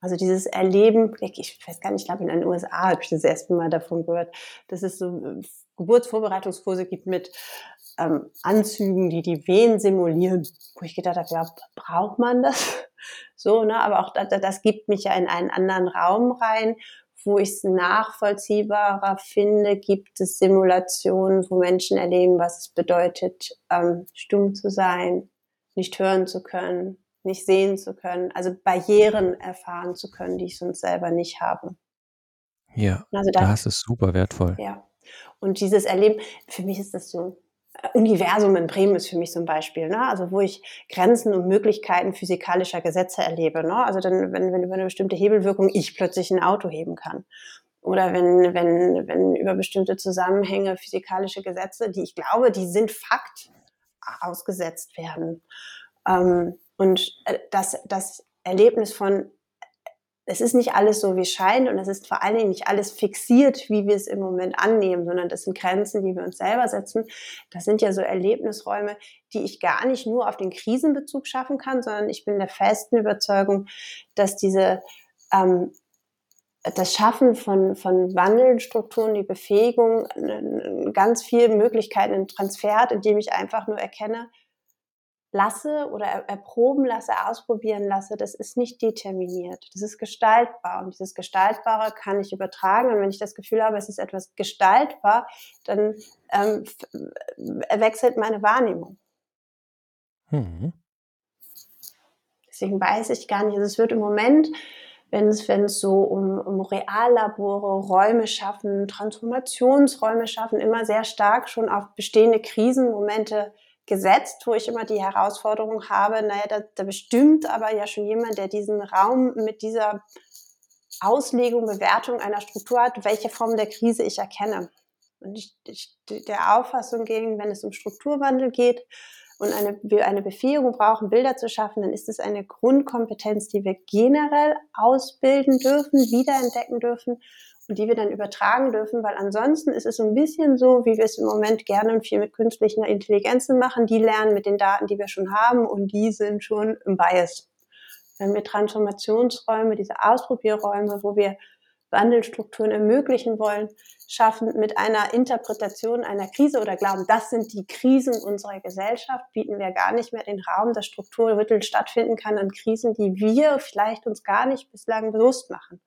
Also dieses Erleben, ich weiß gar nicht, ich glaube in den USA habe ich das erste Mal davon gehört, dass es so Geburtsvorbereitungskurse gibt mit ähm, Anzügen, die die Wehen simulieren, wo ich gedacht habe, ja, braucht man das? So, ne? Aber auch das, das gibt mich ja in einen anderen Raum rein, wo ich es nachvollziehbarer finde, gibt es Simulationen, wo Menschen erleben, was es bedeutet, ähm, stumm zu sein, nicht hören zu können, nicht sehen zu können, also Barrieren erfahren zu können, die ich sonst selber nicht habe. Ja, also das, das ist super wertvoll. Ja. Und dieses Erleben, für mich ist das so, äh, Universum in Bremen ist für mich ein Beispiel, ne? also wo ich Grenzen und Möglichkeiten physikalischer Gesetze erlebe. Ne? Also dann, wenn, wenn über eine bestimmte Hebelwirkung ich plötzlich ein Auto heben kann. Oder wenn, wenn, wenn über bestimmte Zusammenhänge physikalische Gesetze, die ich glaube, die sind Fakt, ausgesetzt werden. Ähm, und äh, das, das Erlebnis von, es ist nicht alles so, wie es scheint und es ist vor allen Dingen nicht alles fixiert, wie wir es im Moment annehmen, sondern das sind Grenzen, die wir uns selber setzen. Das sind ja so Erlebnisräume, die ich gar nicht nur auf den Krisenbezug schaffen kann, sondern ich bin der festen Überzeugung, dass diese ähm, das Schaffen von, von Wandelstrukturen, die Befähigung, ganz viele Möglichkeiten, ein Transfer, indem ich einfach nur erkenne, lasse oder erproben lasse, ausprobieren lasse, das ist nicht determiniert. Das ist gestaltbar. Und dieses Gestaltbare kann ich übertragen. Und wenn ich das Gefühl habe, es ist etwas gestaltbar, dann ähm, wechselt meine Wahrnehmung. Mhm. Deswegen weiß ich gar nicht. Also es wird im Moment, wenn es, wenn es so um, um Reallabore, Räume schaffen, Transformationsräume schaffen, immer sehr stark schon auf bestehende Krisenmomente gesetzt, wo ich immer die Herausforderung habe, naja, da, da bestimmt aber ja schon jemand, der diesen Raum mit dieser Auslegung, Bewertung einer Struktur hat, welche Form der Krise ich erkenne. Und ich, ich der Auffassung gegen, wenn es um Strukturwandel geht und eine, wir eine Befähigung brauchen, Bilder zu schaffen, dann ist es eine Grundkompetenz, die wir generell ausbilden dürfen, wiederentdecken dürfen die wir dann übertragen dürfen, weil ansonsten ist es so ein bisschen so, wie wir es im Moment gerne viel mit künstlichen Intelligenzen machen. Die lernen mit den Daten, die wir schon haben und die sind schon im Bias. Wenn wir Transformationsräume, diese Ausprobierräume, wo wir Wandelstrukturen ermöglichen wollen, schaffen mit einer Interpretation einer Krise oder glauben, das sind die Krisen unserer Gesellschaft, bieten wir gar nicht mehr den Raum, dass Strukturwittel stattfinden kann an Krisen, die wir vielleicht uns gar nicht bislang bewusst machen.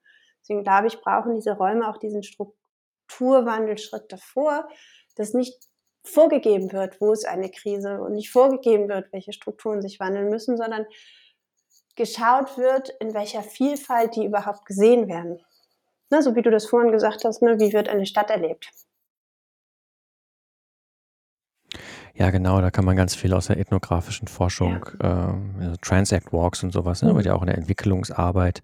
Deswegen glaube ich, brauchen diese Räume auch diesen Strukturwandelschritt davor, dass nicht vorgegeben wird, wo ist eine Krise und nicht vorgegeben wird, welche Strukturen sich wandeln müssen, sondern geschaut wird, in welcher Vielfalt die überhaupt gesehen werden. Ne, so wie du das vorhin gesagt hast, ne, wie wird eine Stadt erlebt? Ja, genau, da kann man ganz viel aus der ethnografischen Forschung, ja. ähm, also Transact Walks und sowas, ne, mhm. wird ja auch in der Entwicklungsarbeit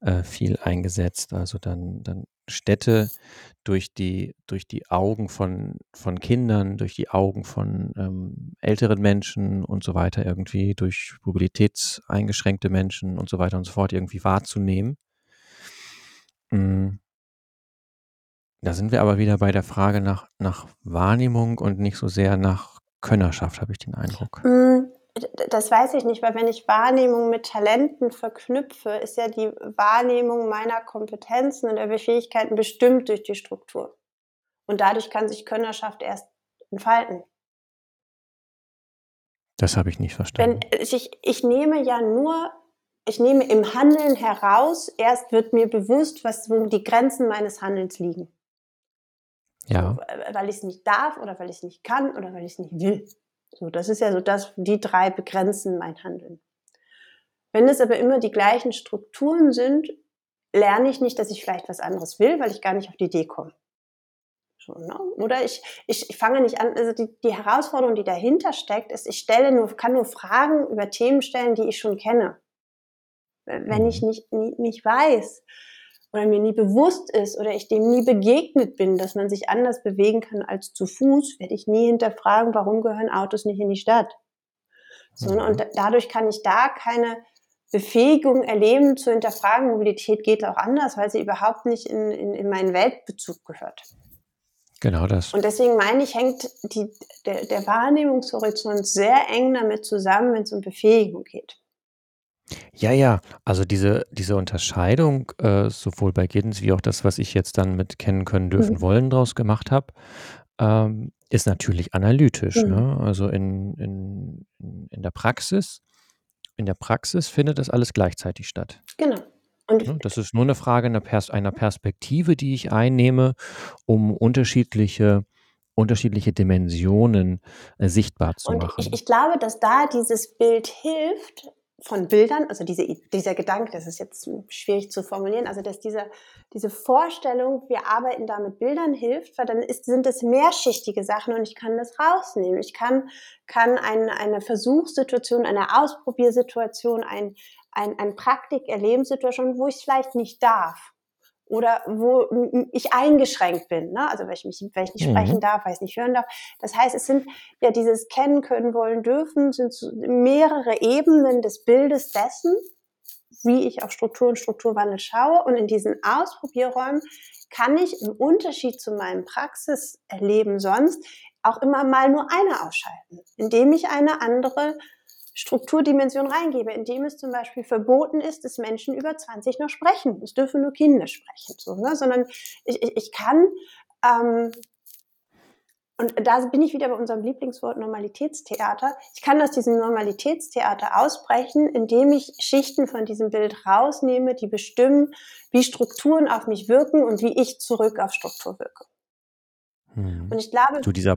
äh, viel eingesetzt. Also dann, dann Städte durch die, durch die Augen von, von Kindern, durch die Augen von ähm, älteren Menschen und so weiter irgendwie, durch mobilitätseingeschränkte Menschen und so weiter und so fort irgendwie wahrzunehmen. Mhm. Da sind wir aber wieder bei der Frage nach, nach Wahrnehmung und nicht so sehr nach Könnerschaft, habe ich den Eindruck. Hm, das weiß ich nicht, weil wenn ich Wahrnehmung mit Talenten verknüpfe, ist ja die Wahrnehmung meiner Kompetenzen und der Fähigkeiten bestimmt durch die Struktur. Und dadurch kann sich Könnerschaft erst entfalten. Das habe ich nicht verstanden. Wenn ich, ich nehme ja nur, ich nehme im Handeln heraus, erst wird mir bewusst, was, wo die Grenzen meines Handelns liegen. Ja. So, weil ich es nicht darf oder weil ich es nicht kann oder weil ich es nicht will. So, das ist ja so das, die drei begrenzen mein Handeln. Wenn es aber immer die gleichen Strukturen sind, lerne ich nicht, dass ich vielleicht was anderes will, weil ich gar nicht auf die Idee komme. So, ne? Oder ich, ich, ich fange nicht an, also die, die Herausforderung, die dahinter steckt, ist, ich stelle nur, kann nur Fragen über Themen stellen, die ich schon kenne. Wenn ich mhm. nicht, nicht, nicht weiß, oder mir nie bewusst ist oder ich dem nie begegnet bin, dass man sich anders bewegen kann als zu Fuß, werde ich nie hinterfragen, warum gehören Autos nicht in die Stadt. So, ne? Und mhm. dadurch kann ich da keine Befähigung erleben, zu hinterfragen, Mobilität geht auch anders, weil sie überhaupt nicht in, in, in meinen Weltbezug gehört. Genau das. Und deswegen meine ich, hängt die, der, der Wahrnehmungshorizont sehr eng damit zusammen, wenn es um Befähigung geht. Ja, ja, also diese, diese Unterscheidung, äh, sowohl bei Giddens wie auch das, was ich jetzt dann mit kennen können dürfen mhm. wollen draus gemacht habe, ähm, ist natürlich analytisch. Mhm. Ne? Also in, in, in der Praxis, in der Praxis findet das alles gleichzeitig statt. Genau. Und ne, das ist nur eine Frage einer, Pers einer Perspektive, die ich einnehme, um unterschiedliche unterschiedliche Dimensionen äh, sichtbar zu und machen. Ich, ich glaube, dass da dieses Bild hilft, von Bildern, also diese, dieser Gedanke, das ist jetzt schwierig zu formulieren, also dass diese, diese Vorstellung, wir arbeiten da mit Bildern hilft, weil dann ist, sind es mehrschichtige Sachen und ich kann das rausnehmen. Ich kann, kann ein, eine Versuchssituation, eine Ausprobiersituation, ein, ein, ein Praktik-Erlebenssituation, wo ich es vielleicht nicht darf oder wo ich eingeschränkt bin, ne? also weil ich, mich, weil ich nicht mhm. sprechen darf, weil ich nicht hören darf. Das heißt, es sind ja dieses Kennen können, wollen, dürfen, sind mehrere Ebenen des Bildes dessen, wie ich auf Struktur und Strukturwandel schaue. Und in diesen Ausprobierräumen kann ich im Unterschied zu meinem Praxiserleben sonst auch immer mal nur eine ausschalten, indem ich eine andere Strukturdimension reingebe, indem es zum Beispiel verboten ist, dass Menschen über 20 noch sprechen. Es dürfen nur Kinder sprechen, so, ne? sondern ich, ich, ich kann, ähm, und da bin ich wieder bei unserem Lieblingswort Normalitätstheater. Ich kann aus diesem Normalitätstheater ausbrechen, indem ich Schichten von diesem Bild rausnehme, die bestimmen, wie Strukturen auf mich wirken und wie ich zurück auf Struktur wirke. Hm. Und ich glaube, du dieser,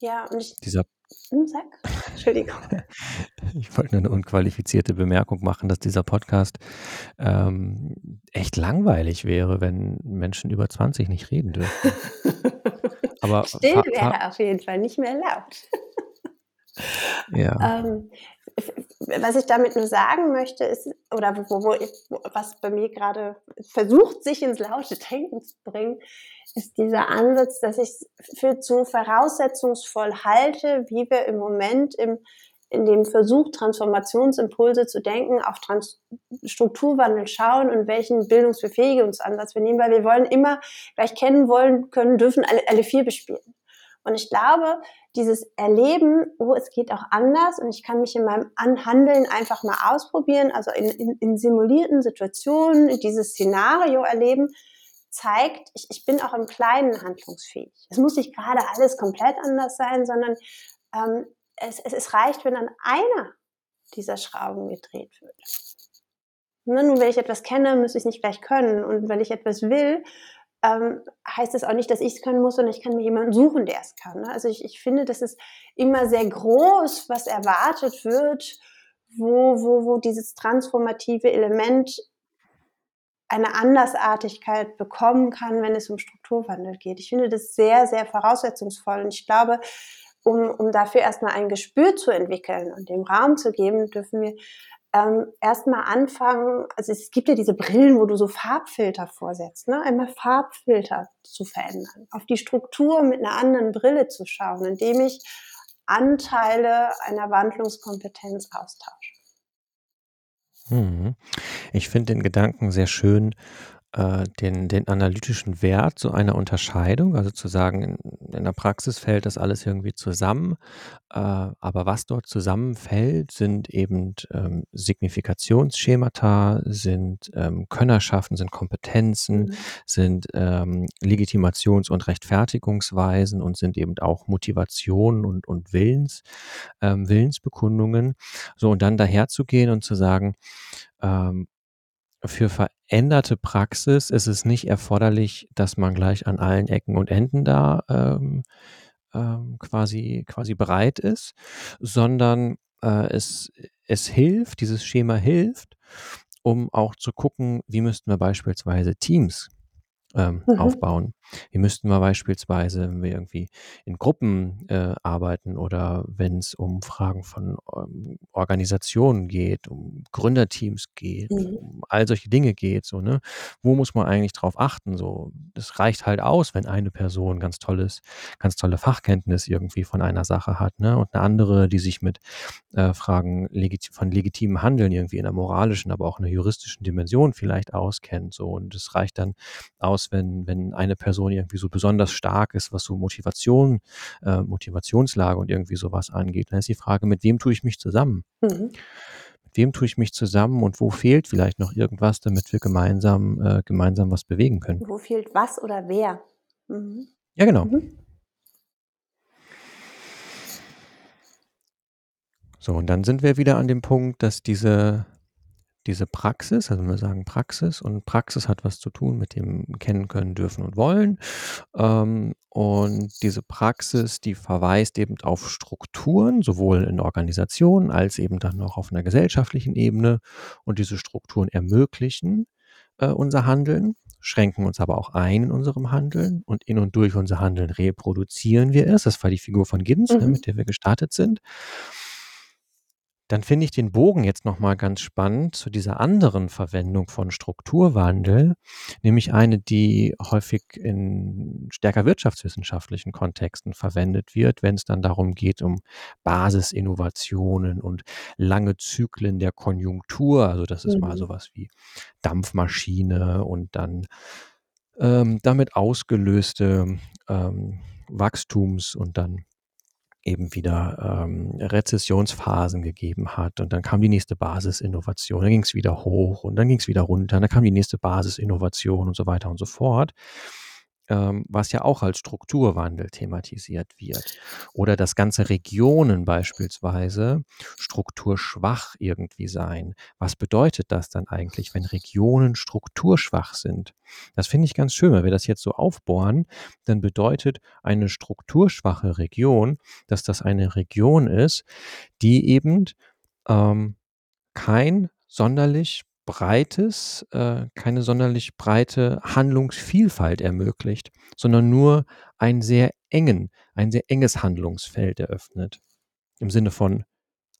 ja, und ich, dieser hm, sag. Entschuldigung. Ich wollte nur eine unqualifizierte Bemerkung machen, dass dieser Podcast ähm, echt langweilig wäre, wenn Menschen über 20 nicht reden dürfen. Aber Still wäre auf jeden Fall nicht mehr erlaubt. ja. Ähm, was ich damit nur sagen möchte, ist, oder wo, wo ich, was bei mir gerade versucht, sich ins laute Denken zu bringen, ist dieser Ansatz, dass ich für zu voraussetzungsvoll halte, wie wir im Moment im, in dem Versuch, Transformationsimpulse zu denken, auf Trans Strukturwandel schauen und welchen Bildungsbefähigungsansatz wir nehmen, weil wir wollen immer gleich kennen wollen, können, dürfen alle, alle vier bespielen. Und ich glaube, dieses Erleben, oh, es geht auch anders und ich kann mich in meinem Anhandeln einfach mal ausprobieren, also in, in, in simulierten Situationen dieses Szenario erleben, zeigt, ich, ich bin auch im Kleinen handlungsfähig. Es muss nicht gerade alles komplett anders sein, sondern ähm, es, es, es reicht, wenn dann einer dieser Schrauben gedreht wird. Ne, nun, wenn ich etwas kenne, muss ich es nicht gleich können. Und wenn ich etwas will, ähm, heißt es auch nicht, dass ich es können muss, sondern ich kann mir jemanden suchen, der es kann. Ne? Also ich, ich finde, das ist immer sehr groß, was erwartet wird, wo, wo, wo dieses transformative Element eine Andersartigkeit bekommen kann, wenn es um Strukturwandel geht. Ich finde das sehr, sehr voraussetzungsvoll. Und ich glaube, um, um dafür erstmal ein Gespür zu entwickeln und dem Raum zu geben, dürfen wir ähm, erstmal anfangen, also es gibt ja diese Brillen, wo du so Farbfilter vorsetzt, ne? einmal Farbfilter zu verändern, auf die Struktur mit einer anderen Brille zu schauen, indem ich Anteile einer Wandlungskompetenz austausche. Mhm. Ich finde den Gedanken sehr schön, äh, den, den analytischen Wert so einer Unterscheidung, also zu sagen, in, in der Praxis fällt das alles irgendwie zusammen, äh, aber was dort zusammenfällt, sind eben ähm, Signifikationsschemata, sind ähm, Könnerschaften, sind Kompetenzen, mhm. sind ähm, Legitimations- und Rechtfertigungsweisen und sind eben auch Motivationen und, und Willens, ähm, Willensbekundungen. So, und dann daherzugehen und zu sagen, ähm, für veränderte Praxis ist es nicht erforderlich, dass man gleich an allen Ecken und Enden da ähm, ähm, quasi, quasi bereit ist, sondern äh, es, es hilft, dieses Schema hilft, um auch zu gucken, wie müssten wir beispielsweise Teams ähm, mhm. aufbauen. Wie müssten wir beispielsweise, wenn wir irgendwie in Gruppen, äh, arbeiten oder wenn's um Fragen von, ähm, Organisationen geht, um Gründerteams geht, Mhm. um all solche Dinge geht so, ne? Wo muss man eigentlich drauf achten so? Es reicht halt aus, wenn eine Person ganz tolles ganz tolle Fachkenntnis irgendwie von einer Sache hat, ne, und 'ne andere, die sich mit, äh, Fragen legit von legitimem Handeln irgendwie in 'ner moralischen, aber auch in 'ner juristischen Dimension vielleicht auskennt so. Und es reicht dann aus, wenn wenn eine Person irgendwie so besonders stark ist, was so Motivation äh, Motivationslage und irgendwie so was angeht. Dann ist die Frage: „Mit wem tue ich mich zusammen?“ Mhm. Mit wem tue ich mich zusammen und wo fehlt vielleicht noch irgendwas, damit wir gemeinsam äh, gemeinsam was bewegen können? Wo fehlt was oder wer? Mhm. Ja, genau. Mhm. So, und dann sind wir wieder an dem Punkt, dass diese diese Praxis also, wenn wir sagen Praxis und Praxis hat was zu tun mit dem kennen, können, dürfen und wollen. Ähm, und diese Praxis, die verweist eben auf Strukturen, sowohl in Organisationen als eben dann auch auf 'ner gesellschaftlichen Ebene. Und diese Strukturen ermöglichen, äh, unser Handeln, schränken uns aber auch ein in unserem Handeln und in und durch unser Handeln reproduzieren wir es. Das war die Figur von Giddens, ne, Mhm. mit der wir gestartet sind. Dann finde ich den Bogen jetzt noch mal ganz spannend zu dieser anderen Verwendung von Strukturwandel, nämlich eine, die häufig in stärker wirtschaftswissenschaftlichen Kontexten verwendet wird, wenn's dann darum geht, um Basisinnovationen und lange Zyklen der Konjunktur. Also, das ist mal Mhm. so was wie Dampfmaschine und dann, ähm, damit ausgelöste, ähm, Wachstums und dann eben wieder, ähm, Rezessionsphasen gegeben hat. Und dann kam die nächste Basisinnovation, dann ging's wieder hoch und dann ging's wieder runter. Und dann kam die nächste Basisinnovation und so weiter und so fort, ähm, was ja auch als Strukturwandel thematisiert wird. Oder dass ganze Regionen beispielsweise strukturschwach irgendwie seien. Was bedeutet das dann eigentlich, wenn Regionen strukturschwach sind? Das finde ich ganz schön, wenn wir das jetzt so aufbohren, dann bedeutet eine strukturschwache Region, dass das eine Region ist, die eben, ähm, kein sonderlich breites äh, keine sonderlich breite Handlungsvielfalt ermöglicht, sondern nur einen sehr engen ein sehr enges Handlungsfeld eröffnet. Im Sinne von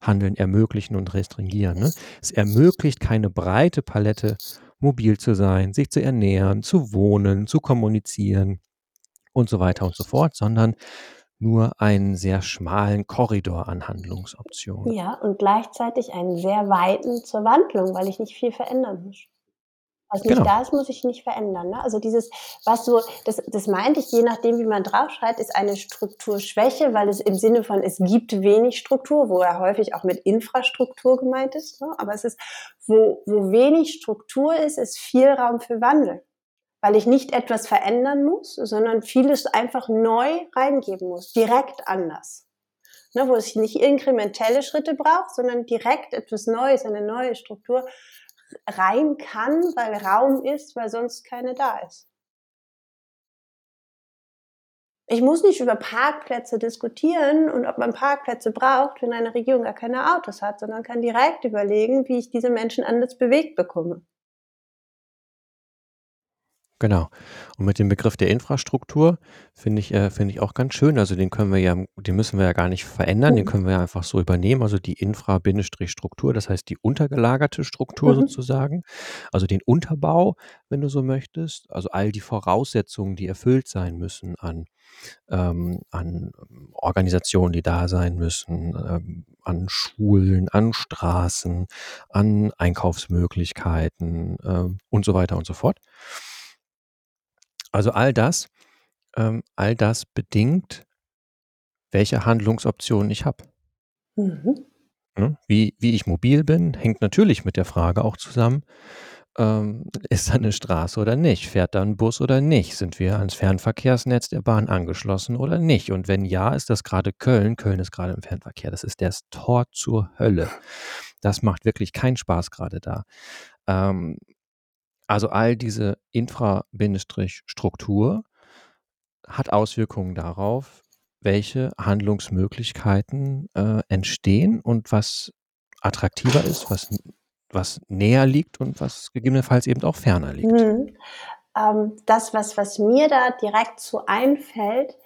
Handeln ermöglichen und restringieren, ne? Es ermöglicht keine breite Palette, mobil zu sein, sich zu ernähren, zu wohnen, zu kommunizieren und so weiter und so fort, sondern nur einen sehr schmalen Korridor an Handlungsoptionen. Ja, und gleichzeitig einen sehr weiten zur Wandlung, weil ich nicht viel verändern muss. Was nicht Genau. da ist, muss ich nicht verändern, ne? Also, dieses was so das das meinte ich, je nachdem, wie man draufschreibt, ist eine Strukturschwäche, weil es im Sinne von es gibt wenig Struktur, wo ja häufig auch mit Infrastruktur gemeint ist, ne? Aber es ist wo wo wenig Struktur ist, ist viel Raum für Wandel, weil ich nicht etwas verändern muss, sondern vieles einfach neu reingeben muss, direkt anders. Ne, wo ich nicht inkrementelle Schritte brauche, sondern direkt etwas Neues, eine neue Struktur rein kann, weil Raum ist, weil sonst keine da ist. Ich muss nicht über Parkplätze diskutieren und ob man Parkplätze braucht, wenn eine Region gar keine Autos hat, sondern kann direkt überlegen, wie ich diese Menschen anders bewegt bekomme. Genau. Und mit dem Begriff der Infrastruktur finde ich äh, finde ich auch ganz schön. Also, den können wir ja den müssen wir ja gar nicht verändern, den Mhm. können wir ja einfach so übernehmen. Also, die Infra Bindestrich Struktur, das heißt die untergelagerte Struktur Mhm. sozusagen, also den Unterbau, wenn du so möchtest. Also, all die Voraussetzungen, die erfüllt sein müssen an ähm, an Organisationen, die da sein müssen, ähm, an Schulen, an Straßen, an Einkaufsmöglichkeiten, ähm, und so weiter und so fort. Also, all das ähm, all das bedingt welche Handlungsoptionen ich habe. Mhm. Ne? Wie wie ich mobil bin, hängt natürlich mit der Frage auch zusammen, ähm, ist da 'ne Straße oder nicht? Fährt da 'n Bus oder nicht? Sind wir ans Fernverkehrsnetz der Bahn angeschlossen oder nicht? Und wenn ja, ist das grade Köln? Köln ist grade im Fernverkehr. Das ist das Tor zur Hölle. Das macht wirklich keinen Spaß grade da. Ähm, also, all diese Infra Bindestrich Struktur hat Auswirkungen darauf, welche Handlungsmöglichkeiten, äh, entstehen und was attraktiver ist, was was näher liegt und was gegebenenfalls eben auch ferner liegt. Mhm. ähm, das, was, was mir da direkt so einfällt,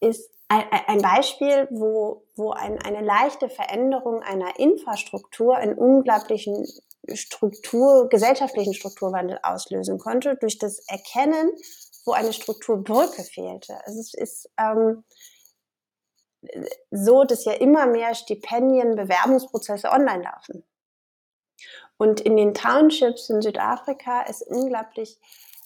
ist ein, ein Beispiel, wo, wo ein, eine leichte Veränderung einer Infrastruktur einen unglaublichen Struktur, gesellschaftlichen Strukturwandel auslösen konnte, durch das Erkennen, wo eine Strukturbrücke fehlte. Also es ist ähm, so, dass ja immer mehr Stipendien, Bewerbungsprozesse online laufen. Und in den Townships in Südafrika ist unglaublich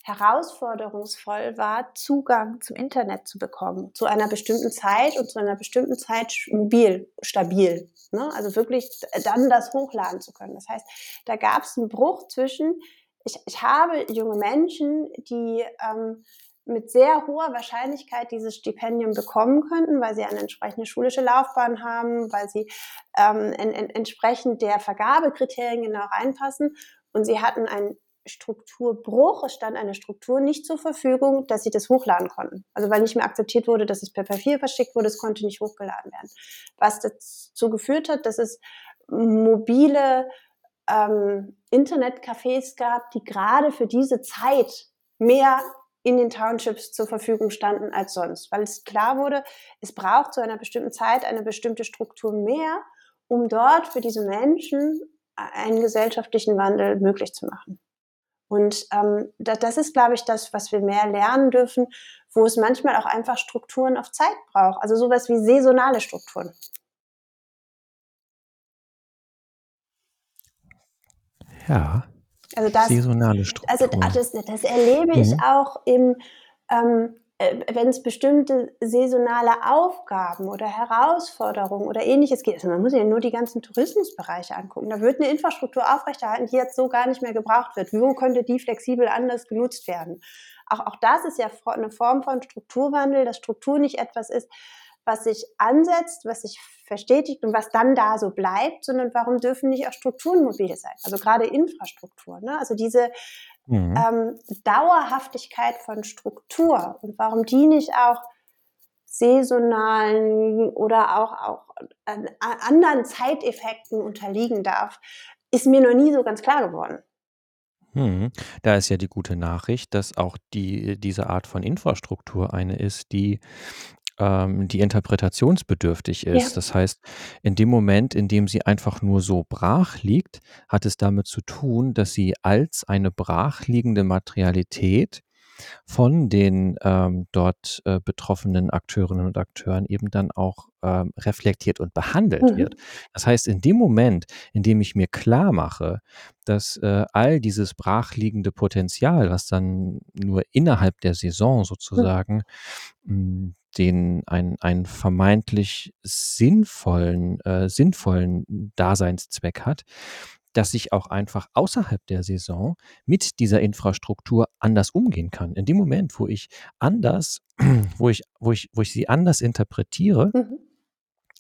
herausforderungsvoll war, Zugang zum Internet zu bekommen, zu einer bestimmten Zeit und zu einer bestimmten Zeit mobil, stabil. Ne? Also wirklich dann das hochladen zu können. Das heißt, da gab es einen Bruch zwischen, ich, ich habe junge Menschen, die ähm, mit sehr hoher Wahrscheinlichkeit dieses Stipendium bekommen könnten, weil sie eine entsprechende schulische Laufbahn haben, weil sie ähm, en, en, entsprechend der Vergabekriterien genau reinpassen. Und sie hatten ein Strukturbruch, es stand eine Struktur nicht zur Verfügung, dass sie das hochladen konnten. Also weil nicht mehr akzeptiert wurde, dass es per Papier verschickt wurde, es konnte nicht hochgeladen werden. Was dazu geführt hat, dass es mobile ähm, Internetcafés gab, die gerade für diese Zeit mehr in den Townships zur Verfügung standen als sonst, weil es klar wurde, es braucht zu einer bestimmten Zeit eine bestimmte Struktur mehr, um dort für diese Menschen einen gesellschaftlichen Wandel möglich zu machen. Und ähm, das, das ist, glaube ich, das, was wir mehr lernen dürfen, wo es manchmal auch einfach Strukturen auf Zeit braucht. Also sowas wie saisonale Strukturen. Ja. Also das, saisonale Strukturen. Also das, das erlebe ich mhm. auch im ähm, äh, wenn es bestimmte saisonale Aufgaben oder Herausforderungen oder ähnliches gibt, also man muss ja nur die ganzen Tourismusbereiche angucken, da wird eine Infrastruktur aufrechterhalten, die jetzt so gar nicht mehr gebraucht wird. Wo könnte die flexibel anders genutzt werden? Auch, auch das ist ja eine Form von Strukturwandel, dass Struktur nicht etwas ist, was sich ansetzt, was sich verstetigt und was dann da so bleibt, sondern warum dürfen nicht auch Strukturen mobil sein? Also gerade Infrastruktur. Ne? Also diese mhm. ähm, Dauerhaftigkeit von Struktur und warum die nicht auch saisonalen oder auch, auch anderen Zeiteffekten unterliegen darf, ist mir noch nie so ganz klar geworden. Mhm. Da ist ja die gute Nachricht, dass auch die, diese Art von Infrastruktur eine ist, die ähm, die interpretationsbedürftig ist. Ja. Das heißt, in dem Moment, in dem sie einfach nur so brach liegt, hat es damit zu tun, dass sie als eine brachliegende Materialität von den ähm, dort äh, betroffenen Akteurinnen und Akteuren eben dann auch ähm, reflektiert und behandelt mhm. wird. Das heißt, in dem Moment, in dem ich mir klar mache, dass äh, all dieses brachliegende Potenzial, was dann nur innerhalb der Saison sozusagen mhm. den ein, einen vermeintlich sinnvollen, äh, sinnvollen Daseinszweck hat, dass ich auch einfach außerhalb der Saison mit dieser Infrastruktur anders umgehen kann. In dem Moment, wo ich anders, wo ich, wo ich, wo ich sie anders interpretiere, mhm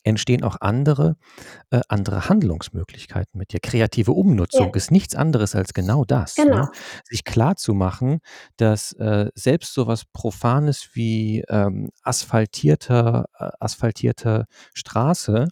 entstehen auch andere, äh, andere Handlungsmöglichkeiten mit dir. Kreative Umnutzung ja. ist nichts anderes als genau das. Ne? Genau. Ne? Sich klar zu machen, dass äh, selbst so was Profanes wie ähm, asphaltierter, äh, asphaltierte Straße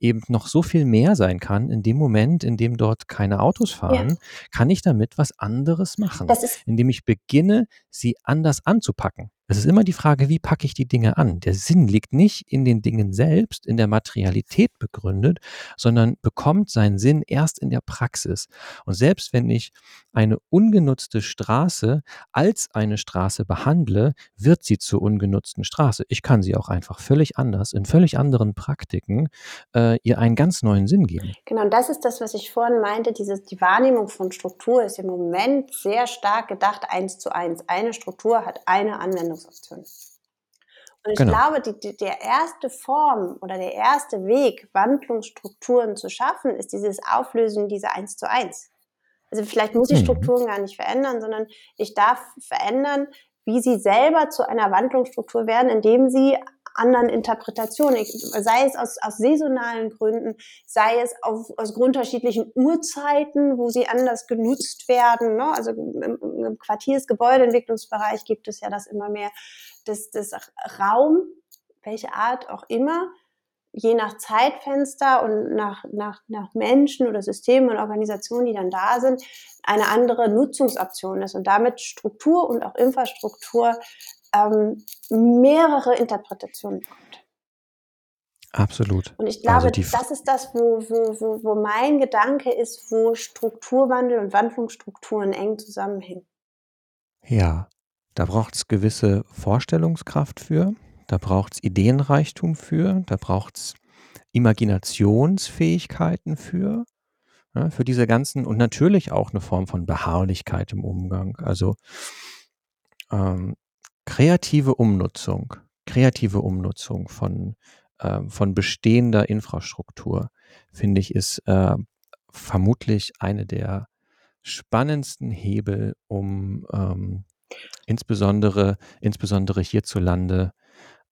eben noch so viel mehr sein kann. In dem Moment, in dem dort keine Autos fahren, ja. kann ich damit was anderes machen, indem ich beginne, sie anders anzupacken. Es ist immer die Frage, wie packe ich die Dinge an? Der Sinn liegt nicht in den Dingen selbst, in der Materialität begründet, sondern bekommt seinen Sinn erst in der Praxis. Und selbst wenn ich eine ungenutzte Straße als eine Straße behandle, wird sie zur ungenutzten Straße. Ich kann sie auch einfach völlig anders, in völlig anderen Praktiken, äh, ihr einen ganz neuen Sinn geben. Genau, und das ist das, was ich vorhin meinte, dieses, die Wahrnehmung von Struktur ist im Moment sehr stark gedacht, eins zu eins. Eine Struktur hat eine Anwendung Handlungsoptionen. Und ich genau. glaube, die, die, der erste Form oder der erste Weg, Wandlungsstrukturen zu schaffen, ist dieses Auflösen dieser Eins zu eins. Also vielleicht muss ich mhm. Strukturen gar nicht verändern, sondern ich darf verändern, wie sie selber zu einer Wandlungsstruktur werden, indem sie anderen Interpretationen, sei es aus, aus saisonalen Gründen, sei es auf, aus unterschiedlichen Uhrzeiten, wo sie anders genutzt werden. Ne? Also im, im Quartiersgebäudeentwicklungsbereich gibt es ja das immer mehr, dass das Raum, welche Art auch immer, je nach Zeitfenster und nach, nach, nach Menschen oder Systemen und Organisationen, die dann da sind, eine andere Nutzungsoption ist und damit Struktur und auch Infrastruktur ähm, mehrere Interpretationen bekommt. Absolut. Und ich glaube, also das ist das, wo, wo, wo, wo mein Gedanke ist, wo Strukturwandel und Wandlungsstrukturen eng zusammenhängen. Ja, da braucht es gewisse Vorstellungskraft für, da braucht es Ideenreichtum für, da braucht es Imaginationsfähigkeiten für, ja, für diese ganzen und natürlich auch eine Form von Beharrlichkeit im Umgang. Also ähm, kreative Umnutzung, kreative Umnutzung von, äh, von bestehender Infrastruktur, finde ich, ist äh, vermutlich eine der spannendsten Hebel, um ähm, insbesondere, insbesondere hierzulande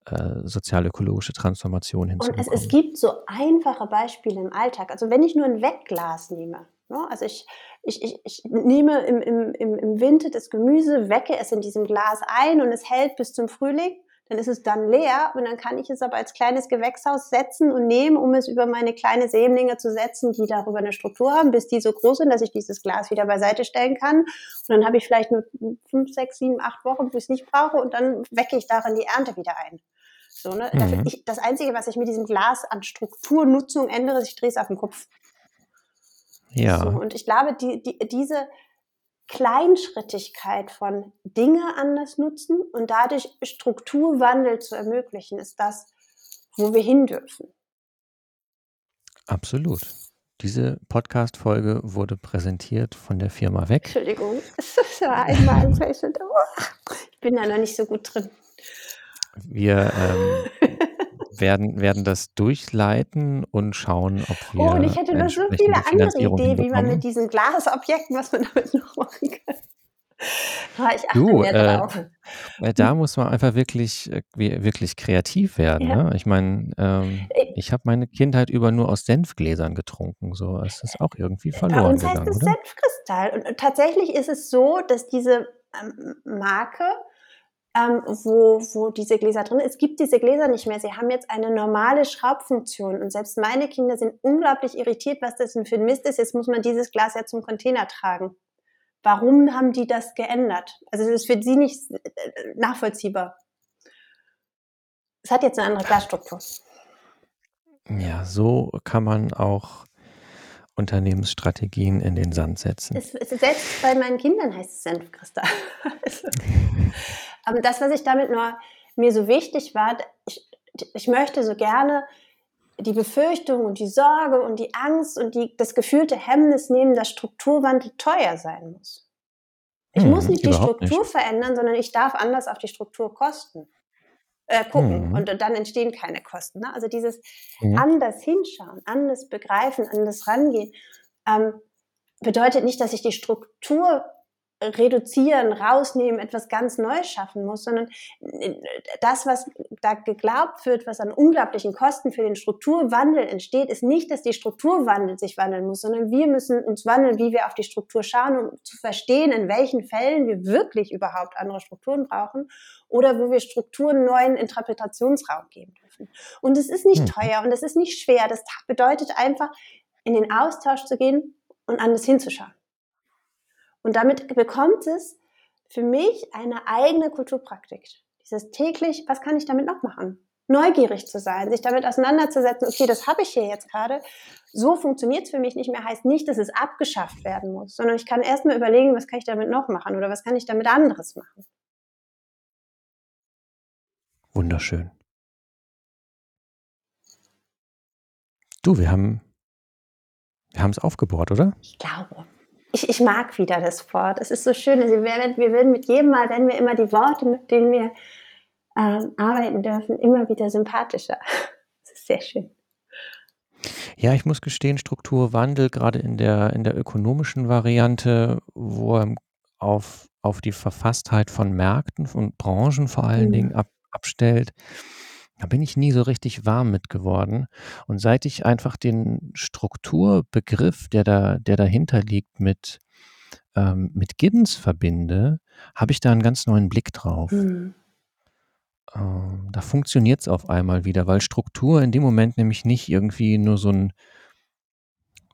äh, sozial-ökologische Transformation hinzubekommen. Und es, es gibt so einfache Beispiele im Alltag. Also wenn ich nur ein Wegglas nehme, ne? Also ich, ich, ich, ich nehme im, im, im Winter das Gemüse, wecke es in diesem Glas ein und es hält bis zum Frühling dann ist es dann leer und dann kann ich es aber als kleines Gewächshaus setzen und nehmen, um es über meine kleine Sämlinge zu setzen, die darüber eine Struktur haben, bis die so groß sind, dass ich dieses Glas wieder beiseite stellen kann. Und dann habe ich vielleicht nur fünf, sechs, sieben, acht Wochen, wo ich es nicht brauche und dann wecke ich darin die Ernte wieder ein. So, ne? Mhm. Ich, das Einzige, was ich mit diesem Glas an Strukturnutzung ändere, ist, ich drehe es auf den Kopf. Ja. So, und ich glaube, die, die, diese, Kleinschrittigkeit von Dinge anders nutzen und dadurch Strukturwandel zu ermöglichen, ist das, wo wir hin dürfen. Absolut. Diese Podcast-Folge wurde präsentiert von der Firma Weg. Entschuldigung, das war einmal ein Ich bin da noch nicht so gut drin. Wir ähm, werden, werden das durchleiten und schauen, ob wir. Oh, und ich hätte noch so viele andere Ideen, wie man mit diesen Glasobjekten, was man damit noch machen kann. Oh, ich achte du, äh. Äh, da muss man einfach wirklich, äh, wirklich kreativ werden. Ja. Ne? Ich meine, ähm, äh, ich habe meine Kindheit über nur aus Senfgläsern getrunken. So, es ist auch irgendwie verloren Bei uns gegangen. heißt es Senfkristall. Und tatsächlich ist es so, dass diese ähm, Marke ähm, wo, wo diese Gläser drin sind. Es gibt diese Gläser nicht mehr. Sie haben jetzt eine normale Schraubfunktion. Und selbst meine Kinder sind unglaublich irritiert, was das denn für ein Mist ist. Jetzt muss man dieses Glas ja zum Container tragen. Warum haben die das geändert? Also es ist für sie nicht äh, nachvollziehbar. Es hat jetzt eine andere Glasstruktur. Ja, so kann man auch Unternehmensstrategien in den Sand setzen. Es, es, selbst bei meinen Kindern heißt es Senfkristall. Also, aber das, was ich damit nur mir so wichtig war, ich, ich möchte so gerne die Befürchtung und die Sorge und die Angst und die, das gefühlte Hemmnis nehmen, dass Strukturwandel teuer sein muss. Ich hm, muss nicht die Struktur nicht. verändern, sondern ich darf anders auf die Struktur kosten, äh, gucken. Mhm. Und dann entstehen keine Kosten. Ne? Also dieses mhm. anders hinschauen, anders begreifen, anders rangehen, ähm, bedeutet nicht, dass ich die Struktur reduzieren, rausnehmen, etwas ganz Neues schaffen muss, sondern äh, das, was da geglaubt wird, was an unglaublichen Kosten für den Strukturwandel entsteht, ist nicht, dass die Strukturwandel sich wandeln muss, sondern wir müssen uns wandeln, wie wir auf die Struktur schauen, um zu verstehen, in welchen Fällen wir wirklich überhaupt andere Strukturen brauchen oder wo wir Strukturen neuen Interpretationsraum geben dürfen. Und es ist nicht hm. teuer und es ist nicht schwer. Das bedeutet einfach, in den Austausch zu gehen und anders hinzuschauen. Und damit bekommt es für mich eine eigene Kulturpraktik. Dieses täglich, was kann ich damit noch machen? Neugierig zu sein, sich damit auseinanderzusetzen, okay, das habe ich hier jetzt gerade. So funktioniert es für mich nicht mehr, heißt nicht, dass es abgeschafft werden muss, sondern ich kann erstmal überlegen, was kann ich damit noch machen oder was kann ich damit anderes machen. Wunderschön. Du, wir haben wir haben es aufgebohrt, oder? Ich glaube ich, ich mag wieder das Wort. Es ist so schön. Wir werden, wir werden mit jedem Mal, wenn wir immer die Worte, mit denen wir ähm, arbeiten dürfen, immer wieder sympathischer. Das ist sehr schön. Ja, ich muss gestehen, Strukturwandel, gerade in der, in der ökonomischen Variante, wo er auf, auf die Verfasstheit von Märkten und Branchen vor allen mhm. Dingen ab, abstellt, da bin ich nie so richtig warm mit geworden. Und seit ich einfach den Strukturbegriff, der da, der dahinter liegt, mit, ähm, mit Giddens verbinde, habe ich da einen ganz neuen Blick drauf. Mhm. ähm, da funktioniert's auf einmal wieder, weil Struktur in dem Moment nämlich nicht irgendwie nur so 'n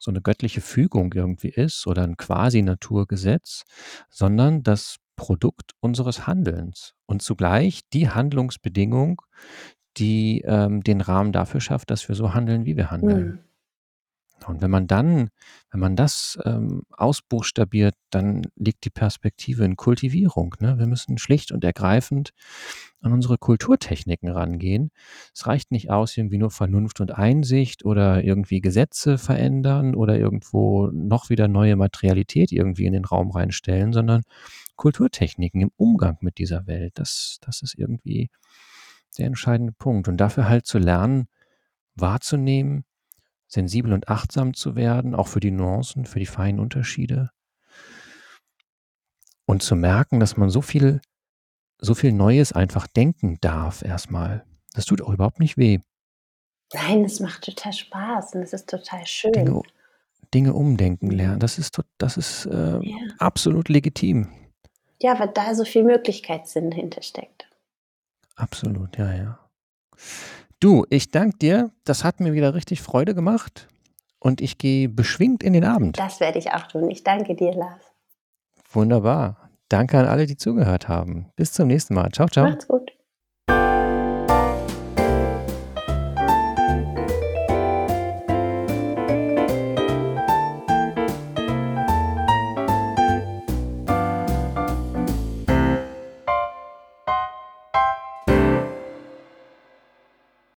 so 'ne göttliche Fügung irgendwie ist oder 'n Quasi-Naturgesetz, sondern das Produkt unseres Handelns und zugleich die Handlungsbedingung, die, ähm, den Rahmen dafür schafft, dass wir so handeln, wie wir handeln. Mhm. Und wenn man dann wenn man das, ähm, ausbuchstabiert, dann liegt die Perspektive in Kultivierung, ne? Wir müssen schlicht und ergreifend an unsere Kulturtechniken rangehen. Es reicht nicht aus, irgendwie nur Vernunft und Einsicht oder irgendwie Gesetze verändern oder irgendwo noch wieder neue Materialität irgendwie in den Raum reinstellen, sondern Kulturtechniken im Umgang mit dieser Welt. Das das ist irgendwie der entscheidende Punkt. Und dafür halt zu lernen, wahrzunehmen, sensibel und achtsam zu werden, auch für die Nuancen, für die feinen Unterschiede. Und zu merken, dass man so viel so viel Neues einfach denken darf erst mal. Das tut auch überhaupt nicht weh. Nein, es macht total Spaß und es ist total Dinge schön. u Dinge umdenken lernen. Mhm. Das ist das ist, ähm, Ja. absolut legitim. Ja, weil da so viel Möglichkeitssinn hinter steckt. Absolut, ja, ja. Du, ich danke dir. Das hat mir wieder richtig Freude gemacht und ich gehe beschwingt in den Abend. Das werde ich auch tun. Ich danke dir, Lars. Wunderbar. Danke an alle, die zugehört haben. Bis zum nächsten Mal. Tschau, tschau. Macht's gut.